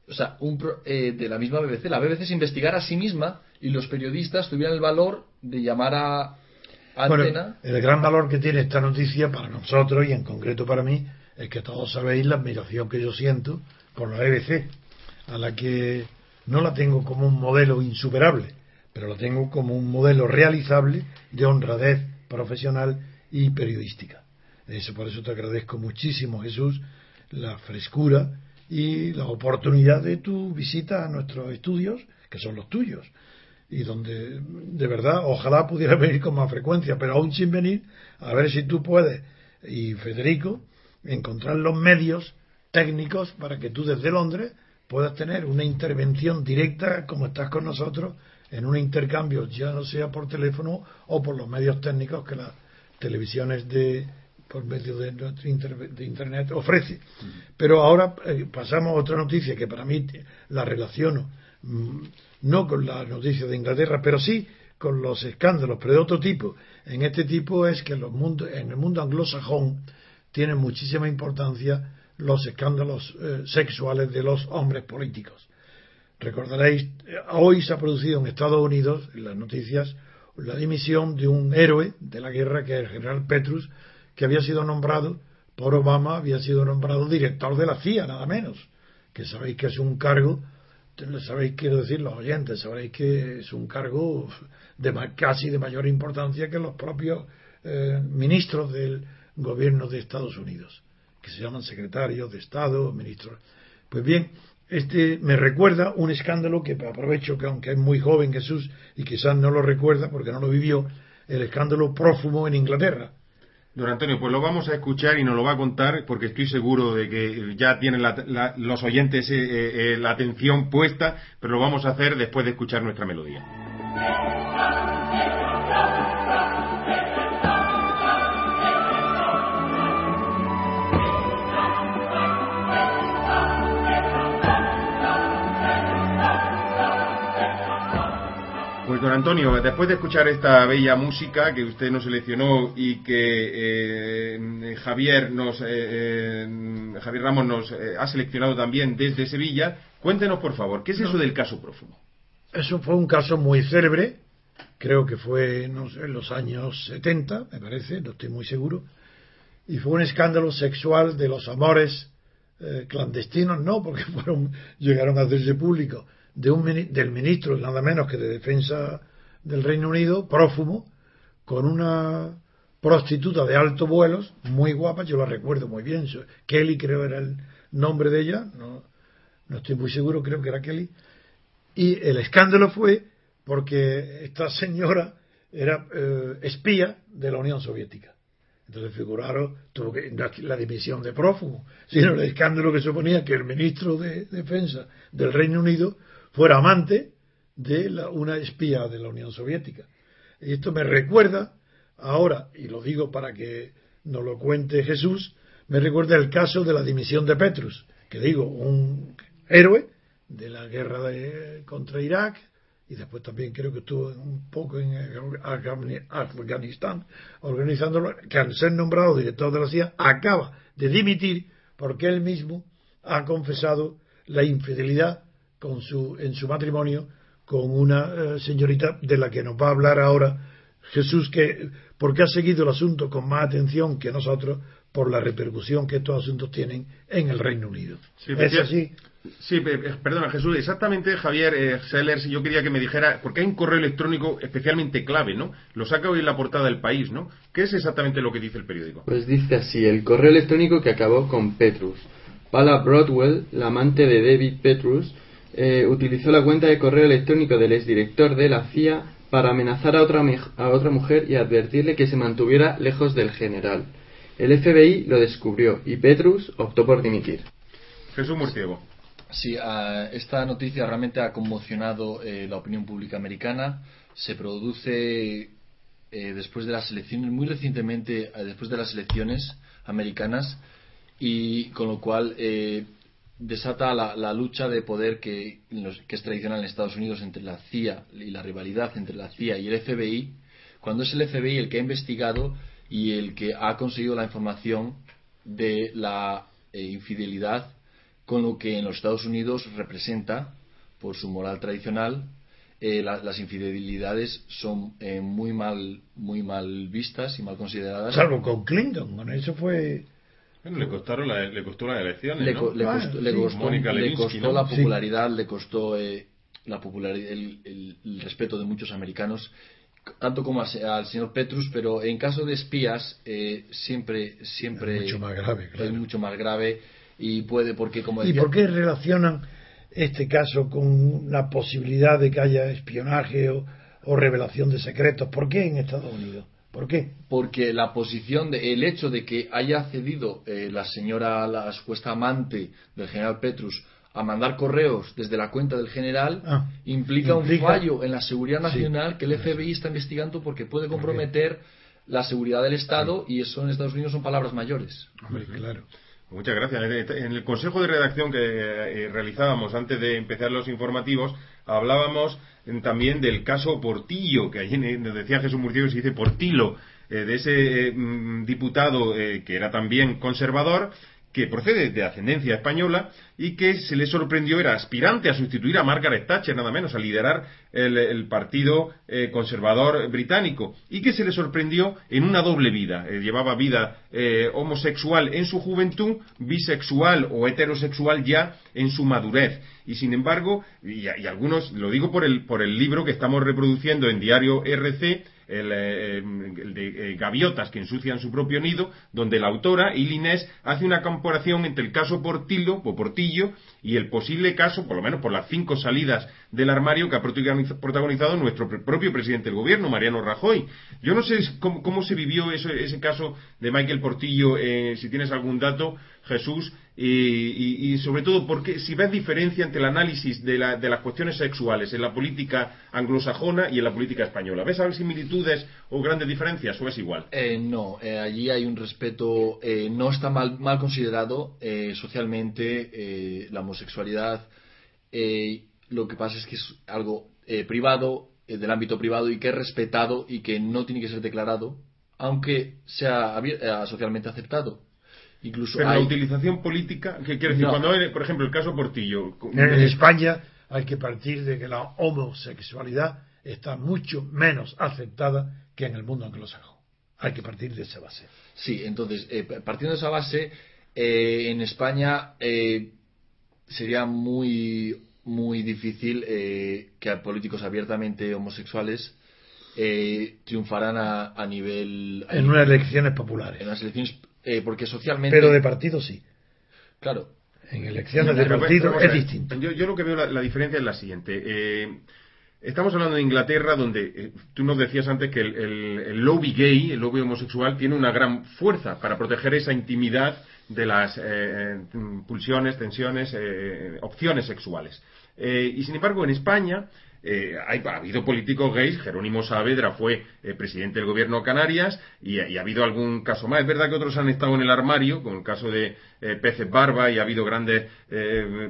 o sea, un pro- eh, de la misma BBC, la BBC se investigara a sí misma y los periodistas tuvieran el valor de llamar a Bueno, el gran valor que tiene esta noticia para nosotros y en concreto para mí es que todos sabéis la admiración que yo siento por la BBC, a la que no la tengo como un modelo insuperable, pero la tengo como un modelo realizable de honradez profesional y periodística. Eso por eso te agradezco muchísimo, Jesús, la frescura y la oportunidad de tu visita a nuestros estudios, que son los tuyos y donde de verdad ojalá pudiera venir con más frecuencia, pero aún sin venir, a ver si tú puedes y Federico encontrar los medios técnicos para que tú desde Londres puedas tener una intervención directa como estás con nosotros en un intercambio, ya no sea por teléfono o por los medios técnicos que las televisiones de por medio de, de internet ofrece. Pero ahora eh, pasamos a otra noticia que para mí la relaciono no con la noticia de Inglaterra, pero sí con los escándalos, pero de otro tipo. En este tipo es que los en el mundo anglosajón tienen muchísima importancia los escándalos eh, sexuales de los hombres políticos. Recordaréis, eh, hoy se ha producido en Estados Unidos, en las noticias, la dimisión de un héroe de la guerra, que es el general Petrus, que había sido nombrado por Obama, había sido nombrado director de la CIA, nada menos. Que sabéis que es un cargo, sabéis, quiero decir, los oyentes, sabréis que es un cargo de casi de mayor importancia que los propios eh, ministros del gobierno de Estados Unidos, que se llaman secretarios de Estado, ministros. Pues bien, este me recuerda un escándalo que aprovecho que aunque es muy joven Jesús y quizás no lo recuerda porque no lo vivió, el escándalo prófumo en Inglaterra. Don Antonio, pues lo vamos a escuchar y nos lo va a contar porque estoy seguro de que ya tienen la- la- los oyentes eh, eh, eh, la atención puesta, pero lo vamos a hacer después de escuchar nuestra melodía. Don Antonio, después de escuchar esta bella música que usted nos seleccionó y que eh, Javier nos eh, eh, Javier Ramos nos eh, ha seleccionado también desde Sevilla, cuéntenos por favor, ¿qué es eso del caso prófumo? Eso fue un caso muy célebre, creo que fue no sé, en los años 70, me parece, no estoy muy seguro, y fue un escándalo sexual de los amores eh, clandestinos, no, porque fueron llegaron a hacerse públicos, de un, del ministro, nada menos que de Defensa del Reino Unido, prófumo, con una prostituta de alto vuelos, muy guapa, yo la recuerdo muy bien. Kelly creo era el nombre de ella, no, no estoy muy seguro, creo que era Kelly. Y el escándalo fue porque esta señora era eh, espía de la Unión Soviética. Entonces figuraron, tuvo que la dimisión de prófugo, sino el escándalo que suponía que el ministro de Defensa del Reino Unido fuera amante de la, una espía de la Unión Soviética. Y esto me recuerda ahora, y lo digo para que nos lo cuente Jesús, me recuerda el caso de la dimisión de Petrus, que digo, un héroe de la guerra de, contra Irak, y después también creo que estuvo un poco en Afganistán organizándolo, que al ser nombrado director de la CIA acaba de dimitir porque él mismo ha confesado la infidelidad con su, en su matrimonio con una eh, señorita de la que nos va a hablar ahora Jesús, que porque ha seguido el asunto con más atención que nosotros por la repercusión que estos asuntos tienen en el Reino Unido. ¿Es así? Sí, perdona Jesús, exactamente Javier eh, Sellers, yo quería que me dijera, porque hay un correo electrónico especialmente clave, ¿no? Lo saca hoy en la portada del país, ¿no? ¿Qué es exactamente lo que dice el periódico? Pues dice así, el correo electrónico que acabó con Petrus. Pala Broadwell, la amante de David Petrus, eh, utilizó la cuenta de correo electrónico del exdirector de la CIA para amenazar a otra, a otra mujer y advertirle que se mantuviera lejos del general. El FBI lo descubrió y Petrus optó por dimitir. Jesús Murciego. Sí, esta noticia realmente ha conmocionado eh, la opinión pública americana. Se produce eh, después de las elecciones, muy recientemente, eh, después de las elecciones americanas, y con lo cual desata la, lucha de poder que, que, es tradicional en Estados Unidos entre la CIA y la rivalidad entre la CIA y el FBI, cuando es el FBI el que ha investigado y el que ha conseguido la información de la infidelidad con lo que en los Estados Unidos representa, por su moral tradicional, eh, las infidelidades son eh, muy mal muy mal vistas y mal consideradas. Salvo con Clinton, eso fue... Bueno, le, costaron le costó las elecciones, le, ¿no? le, costó, le costó, la popularidad, le costó eh, la popularidad, el, respeto de muchos americanos, tanto como al señor Petrus, pero en caso de espías siempre siempre es mucho más grave, es mucho más grave y puede porque como ¿Y por qué relacionan este caso con la posibilidad de que haya espionaje o, revelación de secretos? ¿Por qué en Estados Unidos? ¿Por qué? Porque la posición, de, el hecho de que haya cedido eh, la señora, la supuesta amante del general Petrus, a mandar correos desde la cuenta del general, ah, implica, un fallo en la seguridad nacional que el FBI está investigando porque puede comprometer la seguridad del Estado y eso en Estados Unidos son palabras mayores. claro. Muchas gracias. En el consejo de redacción que eh, realizábamos antes de empezar los informativos, hablábamos también del caso Portillo, que allí nos decía Jesús Murciego, se dice Portillo, eh, de ese eh, mm, diputado que era también conservador que procede de ascendencia española y que se le sorprendió, era aspirante a sustituir a Margaret Thatcher, nada menos, a liderar el, partido eh, conservador británico, y que se le sorprendió en una doble vida. Eh, llevaba vida eh, homosexual en su juventud, bisexual o heterosexual ya en su madurez. Y sin embargo, y, y algunos, lo digo por el, por el libro que estamos reproduciendo en Diario RC, el, eh, el de eh, gaviotas que ensucian su propio nido, donde la autora, Ilinés, hace una comparación entre el caso Portillo, o Portillo y el posible caso, por lo menos por las cinco salidas del armario que ha protagonizado nuestro propio presidente del gobierno, Mariano Rajoy. Yo no sé cómo, se vivió ese, caso de Michael Portillo, eh, si tienes algún dato, Jesús, y, sobre todo porque si ves diferencia entre el análisis de, las cuestiones sexuales en la política anglosajona y en la política española. ¿Ves similitudes o grandes diferencias o es igual? Eh, no, eh, allí hay un respeto, eh, no está mal, mal considerado socialmente la homosexualidad. lo que pasa es que es algo privado, del ámbito privado y que es respetado y que no tiene que ser declarado, aunque sea socialmente aceptado Incluso Pero la utilización política, ¿qué quiere decir? Cuando, por ejemplo, el caso Portillo. En España hay que partir de que la homosexualidad está mucho menos aceptada que en el mundo anglosajón. Hay que partir de esa base. Sí, entonces, eh, partiendo de esa base, eh, en España eh, sería muy, muy difícil que a políticos abiertamente homosexuales eh, triunfarán a, nivel... en unas elecciones populares. En las elecciones, eh, porque socialmente... Pero de partido sí. Claro. En elecciones de partido es distinto. Yo, yo, lo que veo la, diferencia es la siguiente. Eh, estamos hablando de Inglaterra, donde tú nos decías antes que el, lobby gay, el lobby homosexual, tiene una gran fuerza para proteger esa intimidad de las pulsiones, tensiones, opciones sexuales. y sin embargo, en España eh, ha habido políticos gays, Jerónimo Saavedra fue eh, presidente del gobierno de Canarias y, ha habido algún caso más. Es verdad que otros han estado en el armario, con el caso de eh, Peces Barba y ha habido grandes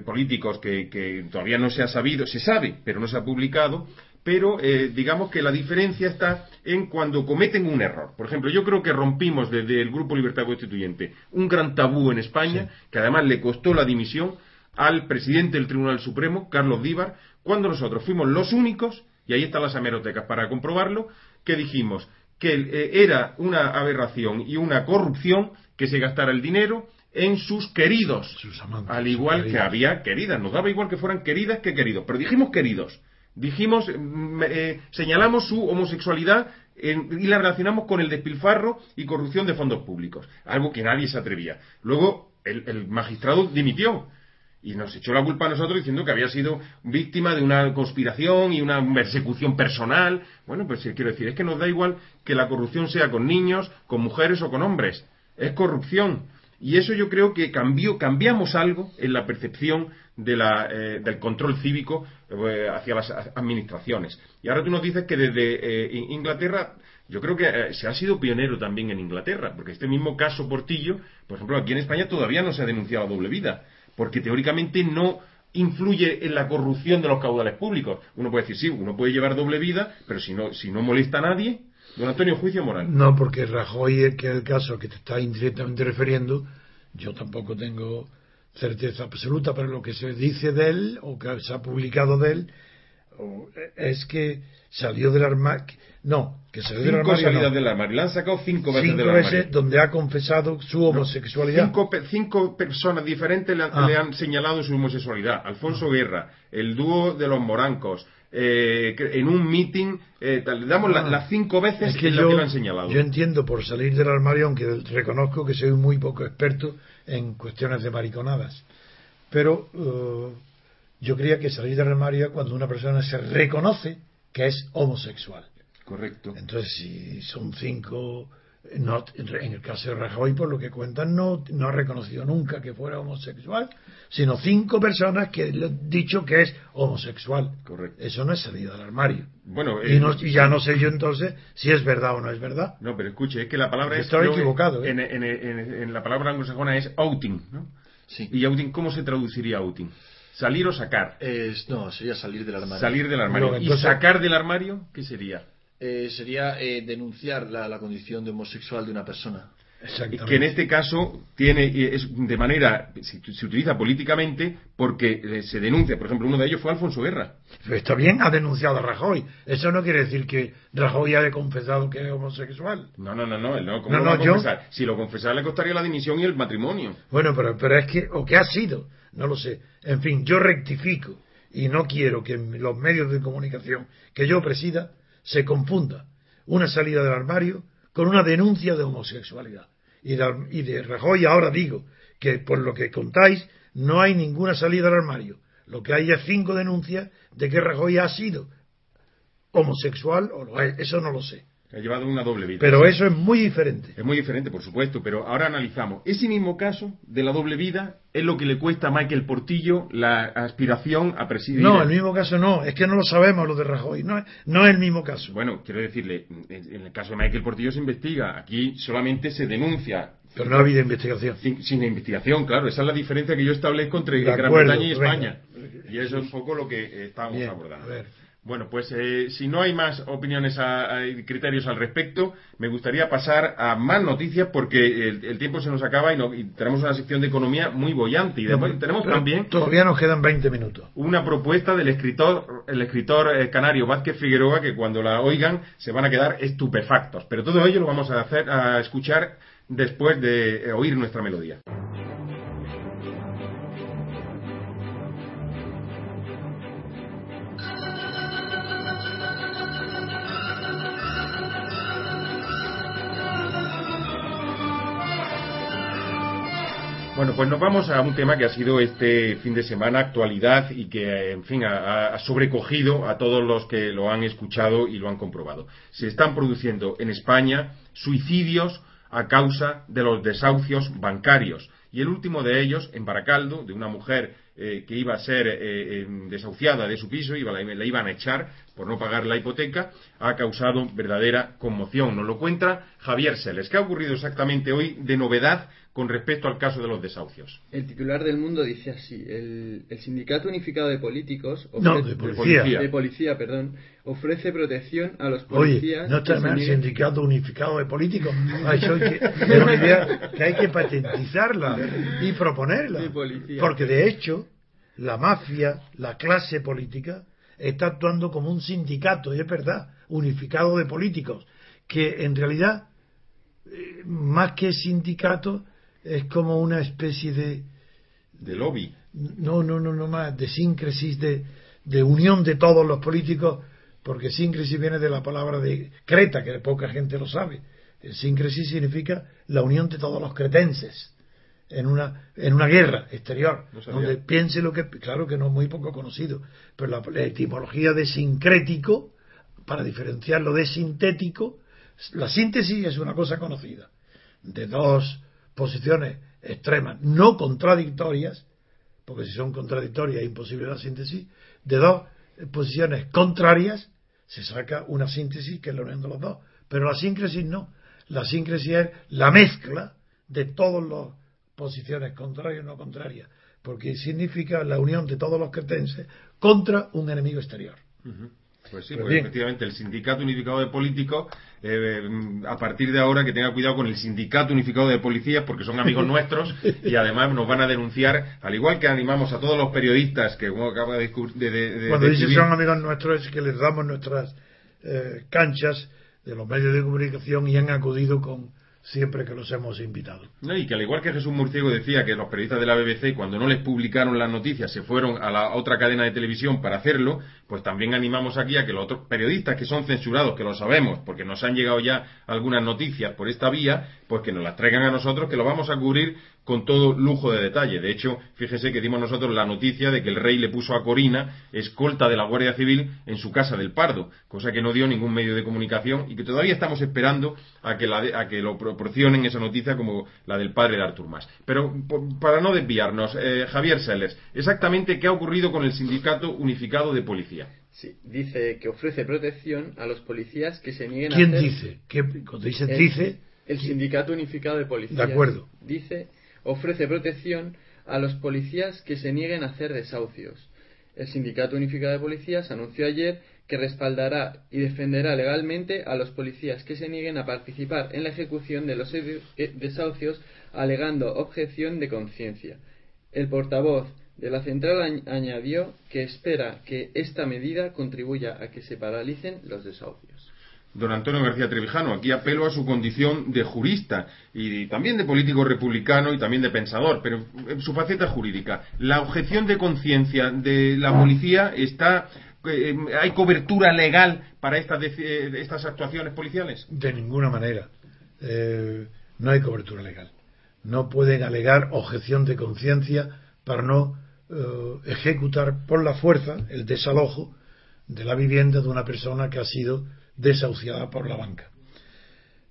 políticos que, todavía no se ha sabido, se sabe, pero no se ha publicado. Pero digamos que la diferencia está en cuando cometen un error. Por ejemplo, yo creo que rompimos desde el Grupo Libertad Constituyente un gran tabú en España, que además le costó la dimisión al presidente del Tribunal Supremo, Carlos Díbar, cuando nosotros fuimos los únicos, y ahí están las hemerotecas para comprobarlo, que dijimos que eh, era una aberración y una corrupción que se gastara el dinero en sus queridos, al igual que había queridas, nos daba igual que fueran queridas que queridos, pero dijimos queridos, dijimos, mm, eh, señalamos su homosexualidad y la relacionamos con el despilfarro y corrupción de fondos públicos, algo que nadie se atrevía. Luego el magistrado dimitió, y nos echó la culpa a nosotros diciendo que había sido víctima de una conspiración y una persecución personal. Bueno, pues quiero decir, es que nos da igual que la corrupción sea con niños, con mujeres o con hombres. Es corrupción. Y eso yo creo que cambió, cambiamos algo en la percepción de la, eh, del control cívico eh, hacia las administraciones. Y ahora tú nos dices que desde eh, Inglaterra, yo creo que se ha sido pionero también en Inglaterra, porque este mismo caso Portillo, por ejemplo, aquí en España todavía no se ha denunciado a doble vida porque teóricamente no influye en la corrupción de los caudales públicos. Uno puede decir, sí, uno puede llevar doble vida, pero si no, si no molesta a nadie, don Antonio, juicio moral. No, porque Rajoy, que es el caso que te está indirectamente refiriendo, yo tampoco tengo certeza absoluta, pero lo que se dice de él, o que se ha publicado de él, es que salió del armario. No, que salió del armario. salidas del armario. Le han sacado cinco veces cinco veces donde ha confesado su homosexualidad. cinco, personas diferentes le han, ah. señalado su homosexualidad. Alfonso ah. Guerra, el dúo de los morancos. Eh, en un meeting, eh, le damos ah. las cinco veces que, yo, han señalado. Yo entiendo por salir del armario, aunque reconozco que soy muy poco experto en cuestiones de mariconadas. Pero uh, yo creía que salir del armario cuando una persona se reconoce que es homosexual. Correcto. Entonces, si son cinco, no, en el caso de Rajoy, por lo que cuentan, no, no ha reconocido nunca que fuera homosexual, sino cinco personas que le han dicho que es homosexual. Correcto. Eso no es salida del armario. Bueno, y, eh, ya no sé yo entonces si es verdad o no es verdad. No, pero escuche, es que la palabra es. Estaba equivocado. ¿eh? En, en, en, la palabra anglosajona es outing, ¿no? Sí. ¿Y outing cómo se traduciría outing? ¿Salir o sacar? no, sería salir del armario. Salir del armario. ¿Y sacar del armario qué sería? Eh, sería eh, denunciar la, condición de homosexual de una persona. Que en este caso tiene es de manera se, utiliza políticamente porque eh, se denuncia. Por ejemplo, uno de ellos fue Alfonso Guerra. está bien, ha denunciado a Rajoy. Eso no quiere decir que Rajoy haya confesado que es homosexual. No, no, no, no. no, ¿cómo no, no Si lo confesara le costaría la dimisión y el matrimonio. Bueno, pero, pero es que, o que ha sido, no lo sé. En fin, yo rectifico y no quiero que en los medios de comunicación que yo presida se confunda una salida del armario con una denuncia de homosexualidad. Y de, Rajoy ahora digo que por lo que contáis no hay ninguna salida del armario. Lo que hay es cinco denuncias de que Rajoy ha sido homosexual o lo es. Eso no lo sé. Ha llevado una doble vida. Pero eso es muy diferente. Es muy diferente, por supuesto, pero ahora analizamos. Ese mismo caso de la doble vida es lo que le cuesta a Michael Portillo la aspiración a presidir. No, el mismo caso no. Es que no lo sabemos lo de Rajoy. No, no es el mismo caso. Bueno, quiero decirle, en el caso de Michael Portillo se investiga. Aquí solamente se denuncia. Pero no ha habido investigación. Sin, investigación, claro. Esa es la diferencia que yo establezco entre Gran Bretaña y España. Y eso es un poco lo que estamos abordando. A ver. Bueno, pues eh, si no hay más opiniones y criterios al respecto, me gustaría pasar a más noticias porque el, tiempo se nos acaba y, tenemos una sección de economía muy bollante. Y después tenemos también. Todavía nos quedan 20 minutos. Una propuesta del escritor, el escritor eh, canario Vázquez Figueroa, que cuando la oigan se van a quedar estupefactos. Pero todo ello lo vamos a hacer, a escuchar después de eh, oír nuestra melodía. Bueno, pues nos vamos a un tema que ha sido este fin de semana actualidad y que, en fin, ha, sobrecogido a todos los que lo han escuchado y lo han comprobado. Se están produciendo en España suicidios a causa de los desahucios bancarios. Y el último de ellos, en Baracaldo, de una mujer eh, que iba a ser eh, desahuciada de su piso, iba, la, la, iban a echar por no pagar la hipoteca, ha causado verdadera conmoción. Nos lo cuenta Javier Seles. ¿Qué ha ocurrido exactamente hoy de novedad con respecto al caso de los desahucios. El titular del Mundo dice así: el, Sindicato Unificado de Políticos, no, de policía. de policía, perdón, ofrece protección a los policías. Oye, no está el Sindicato Unificado de Políticos. es una idea que hay que patentizarla y proponerla, porque de hecho la mafia, la clase política está actuando como un sindicato, y es verdad, unificado de políticos, que en realidad eh, más que sindicato es como una especie de de lobby. No no no no más de síncresis de, de unión de todos los políticos porque síncresis viene de la palabra de creta que poca gente lo sabe. El síncresis significa la unión de todos los cretenses en una en una guerra exterior donde piense lo que claro que no es muy poco conocido pero la, la etimología de sincrético para diferenciarlo de sintético la síntesis es una cosa conocida de dos posiciones extremas, no contradictorias, porque si son contradictorias es imposible la síntesis, de dos posiciones contrarias, se saca una síntesis que es la unión de los dos. Pero la síncresis no. La síncresis es la mezcla de todas las posiciones contrarias y no contrarias, porque significa la unión de todos los cretenses contra un enemigo exterior. Pues sí, pues efectivamente el Sindicato Unificado de Políticos, eh, a partir de ahora que tenga cuidado con el Sindicato Unificado de Policías, porque son amigos nuestros y además nos van a denunciar, al igual que animamos a todos los periodistas que uno acaba de, de, Cuando dice son amigos nuestros es que les damos nuestras eh, canchas de los medios de comunicación y han acudido con siempre que los hemos invitado. y que al igual que Jesús Murciego decía que los periodistas de la BBC cuando no les publicaron las noticias se fueron a la otra cadena de televisión para hacerlo, pues también animamos aquí a que los otros periodistas que son censurados, que lo sabemos, porque nos han llegado ya algunas noticias por esta vía, pues que nos las traigan a nosotros, que lo vamos a cubrir con todo lujo de detalle. De hecho, fíjese que dimos nosotros la noticia de que el rey le puso a Corina escolta de la Guardia Civil en su casa del Pardo, cosa que no dio ningún medio de comunicación y que todavía estamos esperando a que, la a que lo proporcionen esa noticia como la del padre de Artur Mas. Pero para no desviarnos, eh, Javier Sellers, exactamente qué ha ocurrido con el Sindicato Unificado de Policía. Sí, dice que ofrece protección a los policías que se nieguen a ¿Quién dice? ¿Qué, cuando dice dice... El Sindicato Unificado de Policías. De acuerdo. Dice ofrece protección a los policías que se nieguen a hacer desahucios. El Sindicato Unificado de Policías anunció ayer que respaldará y defenderá legalmente a los policías que se nieguen a participar en la ejecución de los eh, desahucios alegando objeción de conciencia. El portavoz de la central añadió que espera que esta medida contribuya a que se paralicen los desahucios don Antonio García Trevijano. Aquí apelo a su condición de jurista y también de político republicano y también de pensador, pero en su faceta jurídica. La objeción de conciencia de la policía está. Eh, ¿Hay cobertura legal para estas, estas actuaciones policiales? De ninguna manera. Eh, no hay cobertura legal. No pueden alegar objeción de conciencia para no eh, ejecutar por la fuerza el desalojo de la vivienda de una persona que ha sido desahuciada por la banca.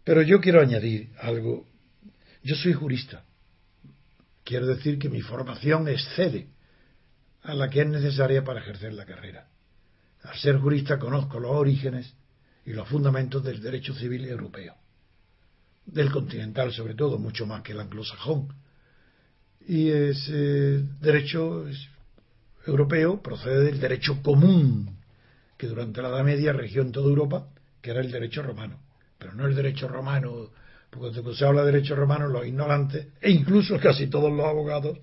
Pero yo quiero añadir algo. Yo soy jurista. Quiero decir que mi formación excede a la que es necesaria para ejercer la carrera. Al ser jurista conozco los orígenes y los fundamentos del derecho civil europeo, del continental sobre todo, mucho más que el anglosajón. Y ese derecho europeo procede del derecho común que durante la Edad Media regió en toda Europa que era el derecho romano. Pero no el derecho romano, porque cuando se habla de derecho romano, los ignorantes, e incluso casi todos los abogados,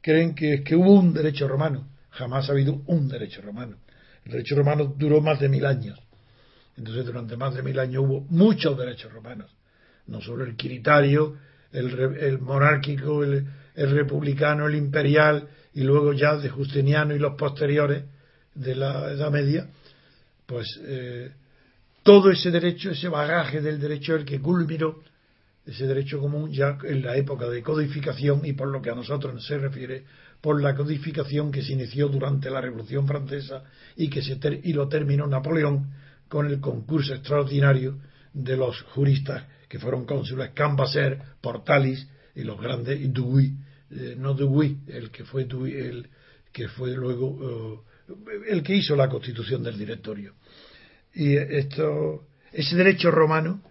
creen que, que hubo un derecho romano. Jamás ha habido un derecho romano. El derecho romano duró más de mil años. Entonces, durante más de mil años hubo muchos derechos romanos. No solo el quiritario, el, monárquico, el, republicano, el imperial, y luego ya de Justiniano y los posteriores de la Edad Media, pues eh, todo ese derecho, ese bagaje del derecho el que culminó ese derecho común ya en la época de codificación y por lo que a nosotros se refiere, por la codificación que se inició durante la Revolución Francesa y que se y lo terminó Napoleón con el concurso extraordinario de los juristas que fueron cónsules Cambaser, Portalis y los grandes y eh, no Dewey, el que fue el que fue luego eh, el que hizo la constitución del directorio. Y esto ese derecho romano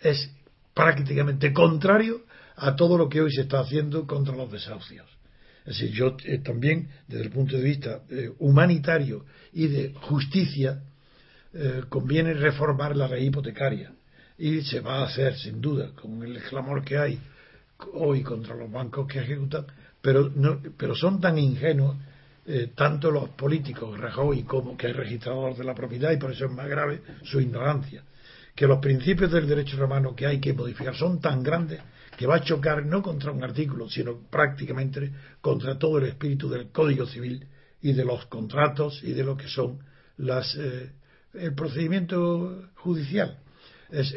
es prácticamente contrario a todo lo que hoy se está haciendo contra los desahucios. Es decir, yo eh, también, desde el punto de vista humanitario y de justicia, conviene reformar la ley hipotecaria. Y se va a hacer, sin duda, con el clamor que hay hoy contra los bancos que ejecutan, pero, no, pero son tan ingenuos tanto los políticos, Rajoy como que es registrador de la propiedad, y por eso es más grave su ignorancia que los principios del derecho romano que hay que modificar son tan grandes que va a chocar no contra un artículo, sino prácticamente contra todo el espíritu del Código Civil y de los contratos y de lo que son las, eh, el procedimiento judicial. Es,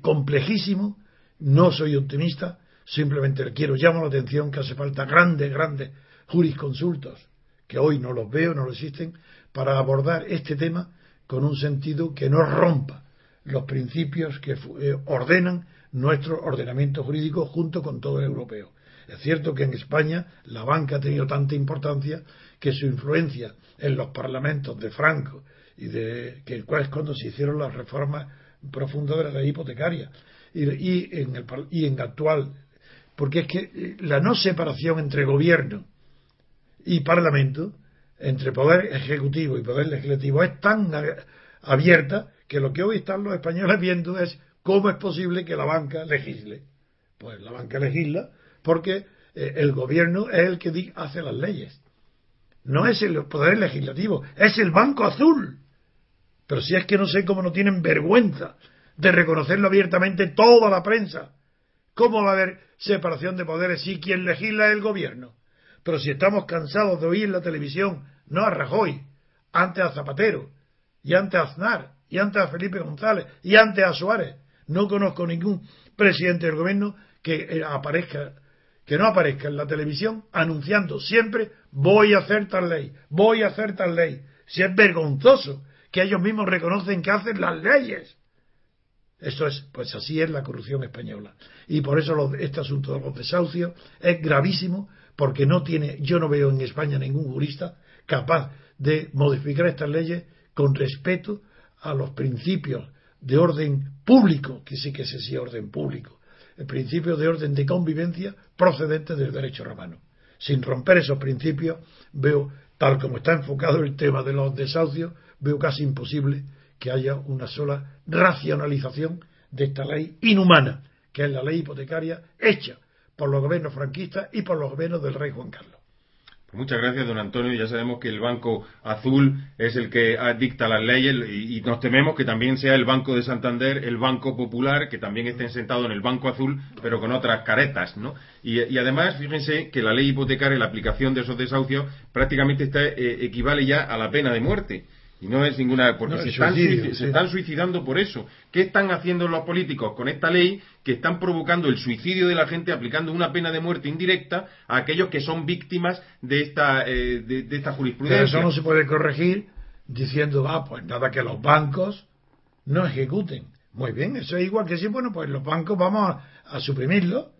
complejísimo, no soy optimista, simplemente le quiero llamar la atención que hace falta grandes, grandes jurisconsultos, que hoy no los veo, no lo existen, para abordar este tema con un sentido que no rompa los principios que eh, ordenan nuestro ordenamiento jurídico junto con todo el europeo. Es cierto que en España la banca ha tenido tanta importancia que su influencia en los parlamentos de Franco y de que es cuando se hicieron las reformas profundas de la ley hipotecaria y, en el y en actual porque es que eh, la no separación entre gobierno y parlamento entre poder ejecutivo y poder legislativo es tan abierta que lo que hoy están los españoles viendo es cómo es posible que la banca legisle. Pues la banca legisla porque eh, el gobierno es el que hace las leyes. No es el poder legislativo, es el Banco Azul. Pero si es que no sé cómo no tienen vergüenza de reconocerlo abiertamente toda la prensa. ¿Cómo va a haber separación de poderes si quien legisla es el gobierno? Pero si estamos cansados de oír en la televisión, no a Rajoy, antes a Zapatero y antes a Aznar y antes a Felipe González y antes a Suárez. No conozco ningún presidente del gobierno que eh, aparezca, que no aparezca en la televisión anunciando siempre voy a hacer tal ley, voy a hacer tal ley. Si es vergonzoso que ellos mismos reconocen que hacen las leyes. Esto es, pues así es la corrupción española. Y por eso este asunto de los desahucios es gravísimo, porque no tiene, yo no veo en España ningún jurista capaz de modificar estas leyes con respeto a los principios de orden público, que sí que es ese orden público, el principio de orden de convivencia procedente del derecho romano. Sin romper esos principios, veo, tal como está enfocado el tema de los desahucios, veo casi imposible que haya una sola racionalización de esta ley inhumana, que es la ley hipotecaria hecha por los gobiernos franquistas y por los gobiernos del rey Juan Carlos. Muchas gracias, don Antonio. Ya sabemos que el Banco Azul es el que dicta las leyes y, nos tememos que también sea el Banco de Santander, el Banco Popular, que también estén sentados en el Banco Azul, pero con otras caretas, ¿no? Y, además, fíjense que la ley hipotecaria, la aplicación de esos desahucios, prácticamente está, eh, equivale ya a la pena de muerte. Y no es ninguna. porque se, están, suicidando por eso. ¿Qué están haciendo los políticos con esta ley que están provocando el suicidio de la gente aplicando una pena de muerte indirecta a aquellos que son víctimas de esta, eh, de, esta jurisprudencia? Pero eso no se puede corregir diciendo, ah, pues nada, que los bancos no ejecuten. Muy bien, eso es igual que si, bueno, pues los bancos vamos a, a suprimirlo,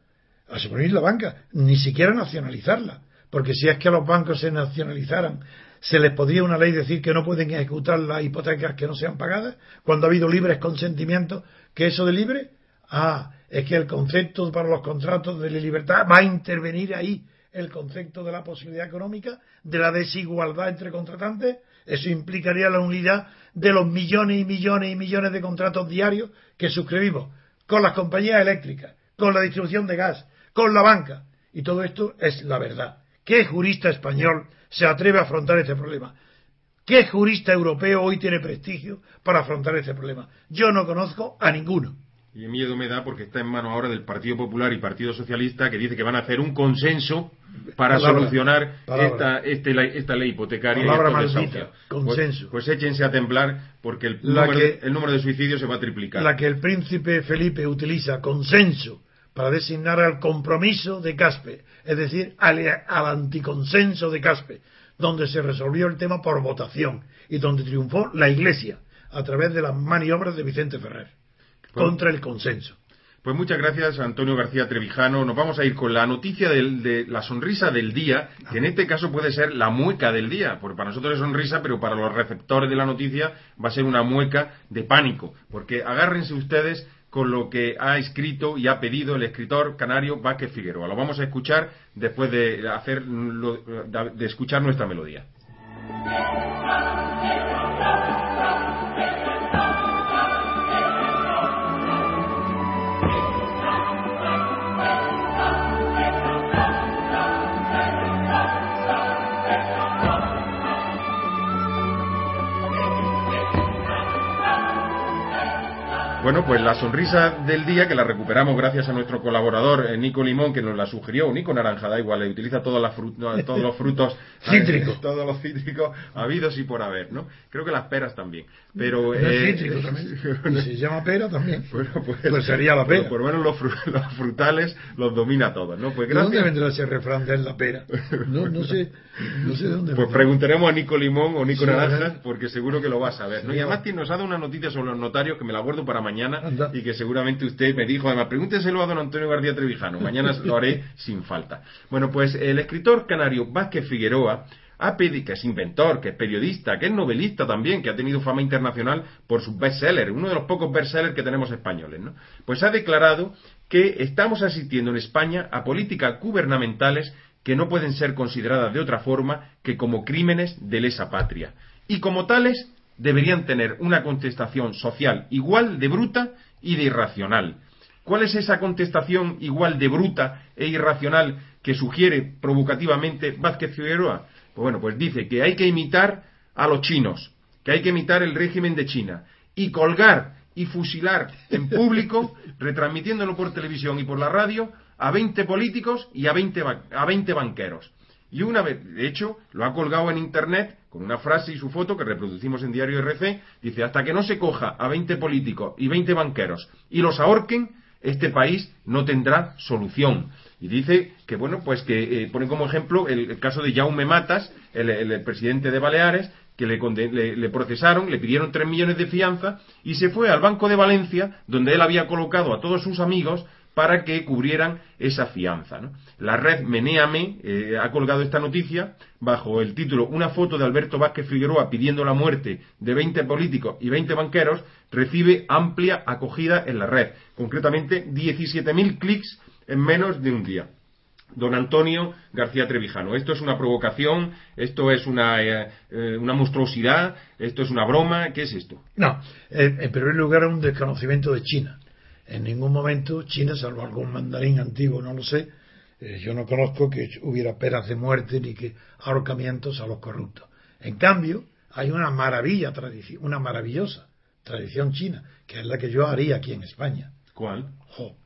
a suprimir la banca, ni siquiera nacionalizarla. Porque si es que los bancos se nacionalizaran ¿Se les podría una ley decir que no pueden ejecutar las hipotecas que no sean pagadas cuando ha habido libres consentimientos? ¿Que eso de libre? Ah, es que el concepto para los contratos de libertad va a intervenir ahí el concepto de la posibilidad económica, de la desigualdad entre contratantes. Eso implicaría la unidad de los millones y millones y millones de contratos diarios que suscribimos con las compañías eléctricas, con la distribución de gas, con la banca. Y todo esto es la verdad. ¿Qué jurista español se atreve a afrontar este problema? ¿Qué jurista europeo hoy tiene prestigio para afrontar este problema? Yo no conozco a ninguno. Y miedo me da porque está en manos ahora del Partido Popular y Partido Socialista que dice que van a hacer un consenso para solucionar Esta, este, esta, ley hipotecaria. Palabra consenso. Pues, pues, échense a temblar porque el número, el número de suicidios se va a triplicar. La que el príncipe Felipe utiliza, consenso, para designar al compromiso de Caspe, es decir, al, al anticonsenso de Caspe, donde se resolvió el tema por votación y donde triunfó la Iglesia a través de las maniobras de Vicente Ferrer contra el consenso. Pues muchas gracias, Antonio García Trevijano. Nos vamos a ir con la noticia del- de la sonrisa del día, que en este caso puede ser la mueca del día, porque para nosotros es sonrisa, pero para los receptores de la noticia va a ser una mueca de pánico, porque agárrense ustedes con lo que ha escrito y ha pedido el escritor canario Vázquez Figueroa. Lo vamos a escuchar después de hacer de escuchar nuestra melodía. Bueno, pues la sonrisa del día que la recuperamos gracias a nuestro colaborador eh, Nico Limón que nos la sugirió, o Nico Naranja, da igual, le utiliza todas las todos los frutos Cítricos. todos los cítricos habidos y por haber, ¿no? Creo que las peras también. Pero eh, cítrico también. Y se llama pera también. Bueno, pues, Pues sería la pera. Por lo menos los, fru- los frutales los domina todos, ¿no? Pues ¿De dónde gracias. vendrá ese refrán de la pera? No, no sé, no sé de dónde Pues vendrá. preguntaremos a Nico Limón o Nico Sí, Naranja, porque seguro que lo va a saber. ¿no? Y además nos ha dado una noticia sobre los notarios que me la guardo para mañana Anda. y que seguramente usted me dijo, además, pregúnteselo a don Antonio García Trevijano. Mañana lo haré sin falta. Bueno, pues el escritor canario Vázquez Figueroa ha pedido, que es inventor, que es periodista, que es novelista también, que ha tenido fama internacional por sus bestsellers, uno de los pocos bestsellers que tenemos españoles, ¿no? Pues ha declarado que estamos asistiendo en España a políticas gubernamentales que no pueden ser consideradas de otra forma que como crímenes de lesa patria. Y como tales deberían tener una contestación social igual de bruta y de irracional. ¿Cuál es esa contestación igual de bruta e irracional que sugiere provocativamente Vázquez Figueroa? Pues bueno, pues dice que hay que imitar a los chinos, que hay que imitar el régimen de China y colgar y fusilar en público, retransmitiéndolo por televisión y por la radio, a 20 políticos y a 20, ba- a 20 banqueros. Y una vez, de hecho, lo ha colgado en internet con una frase y su foto que reproducimos en Diario RC. Dice, hasta que no se coja a 20 políticos y 20 banqueros y los ahorquen, este país no tendrá solución. Y dice que, bueno, pues que eh, pone como ejemplo el, caso de Jaume Matas, el, presidente de Baleares, que le, le- le procesaron, le pidieron 3 millones de fianza y se fue al Banco de Valencia, donde él había colocado a todos sus amigos para que cubrieran esa fianza. La red Menéame eh, ha colgado esta noticia bajo el título Una foto de Alberto Vázquez Figueroa pidiendo la muerte de 20 políticos y 20 banqueros recibe amplia acogida en la red. Concretamente, 17.000 clics en menos de un día. Don Antonio García Trevijano, esto es una provocación, esto es una, eh, eh, una monstruosidad, esto es una broma, ¿qué es esto? No, en primer lugar un desconocimiento de China. En ningún momento China, salvo algún mandarín antiguo, no lo sé, eh, yo no conozco que hubiera peras de muerte ni que ahorcamientos a los corruptos. En cambio, hay una maravilla tradición, una maravillosa tradición china, que es la que yo haría aquí en España. ¿Cuál? Jo,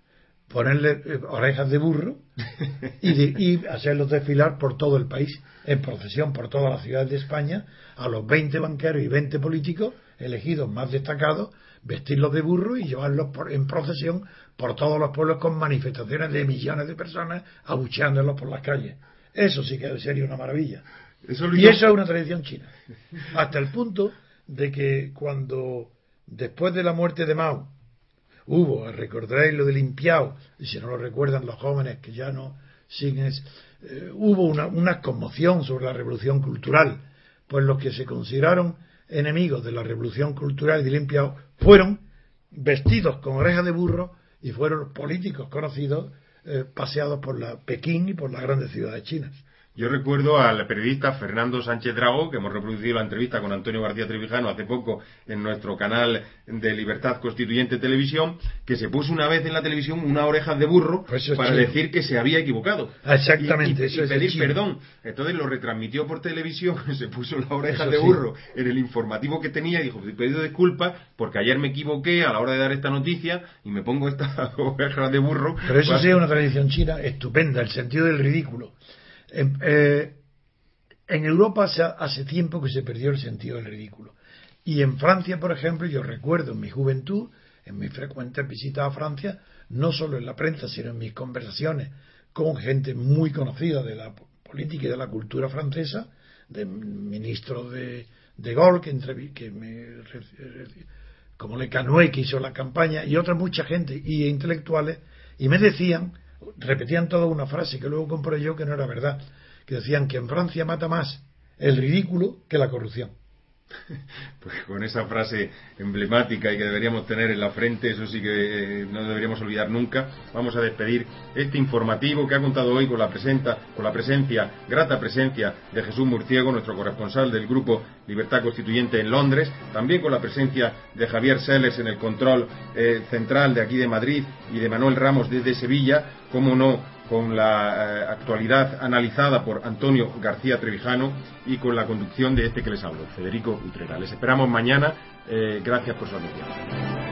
ponerle eh, orejas de burro y, de- y hacerlos desfilar por todo el país, en procesión por todas las ciudades de España, a los 20 banqueros y 20 políticos elegidos más destacados, vestirlos de burro y llevarlos por- en procesión por todos los pueblos con manifestaciones de millones de personas abucheándolos por las calles. Eso sí que sería una maravilla. Eso Y hizo- eso es una tradición china. Hasta el punto de que cuando, después de la muerte de Mao, hubo, recordaréis lo de limpiado, y si no lo recuerdan los jóvenes que ya no siguen, eh, hubo una, una conmoción sobre la revolución cultural, pues los que se consideraron enemigos de la revolución cultural y de limpiado fueron vestidos con orejas de burro y fueron políticos conocidos eh, paseados por la Pekín y por las grandes ciudades chinas. Yo recuerdo al periodista Fernando Sánchez Drago, que hemos reproducido la entrevista con Antonio García Trevijano hace poco en nuestro canal de Libertad Constituyente Televisión, que se puso una vez en la televisión una oreja de burro Pues para decir que se había equivocado. Exactamente, Y, y- eso y es pedir perdón. Entonces lo retransmitió por televisión, se puso la oreja Eso de sí. burro en el informativo que tenía y dijo, he pedido disculpas porque ayer me equivoqué a la hora de dar esta noticia y me pongo esta oreja de burro. Pero eso Pues- sí es una tradición china estupenda, el sentido del ridículo. En, eh, en Europa hace tiempo que se perdió el sentido del ridículo. Y en Francia, por ejemplo, yo recuerdo en mi juventud, en mis frecuentes visitas a Francia, no solo en la prensa, sino en mis conversaciones con gente muy conocida de la política y de la cultura francesa, de ministros de, de Gaulle, que, que como Le Canoë, que hizo la campaña, y otra mucha gente, y intelectuales, y me decían, repetían toda una frase que luego compré yo que no era verdad, que decían que en Francia mata más el ridículo que la corrupción. Pues con esa frase emblemática y que deberíamos tener en la frente, eso sí que eh, no deberíamos olvidar nunca, vamos a despedir este informativo que ha contado hoy con la, presenta, con la presencia, grata presencia de Jesús Murciego, nuestro corresponsal del grupo Libertad Constituyente en Londres, también con la presencia de Javier Seles en el control eh, central de aquí de Madrid y de Manuel Ramos desde Sevilla, como no con la eh, actualidad analizada por Antonio García Trevijano y con la conducción de este que les hablo, Federico Utrera. Les esperamos mañana. Eh, gracias por su atención.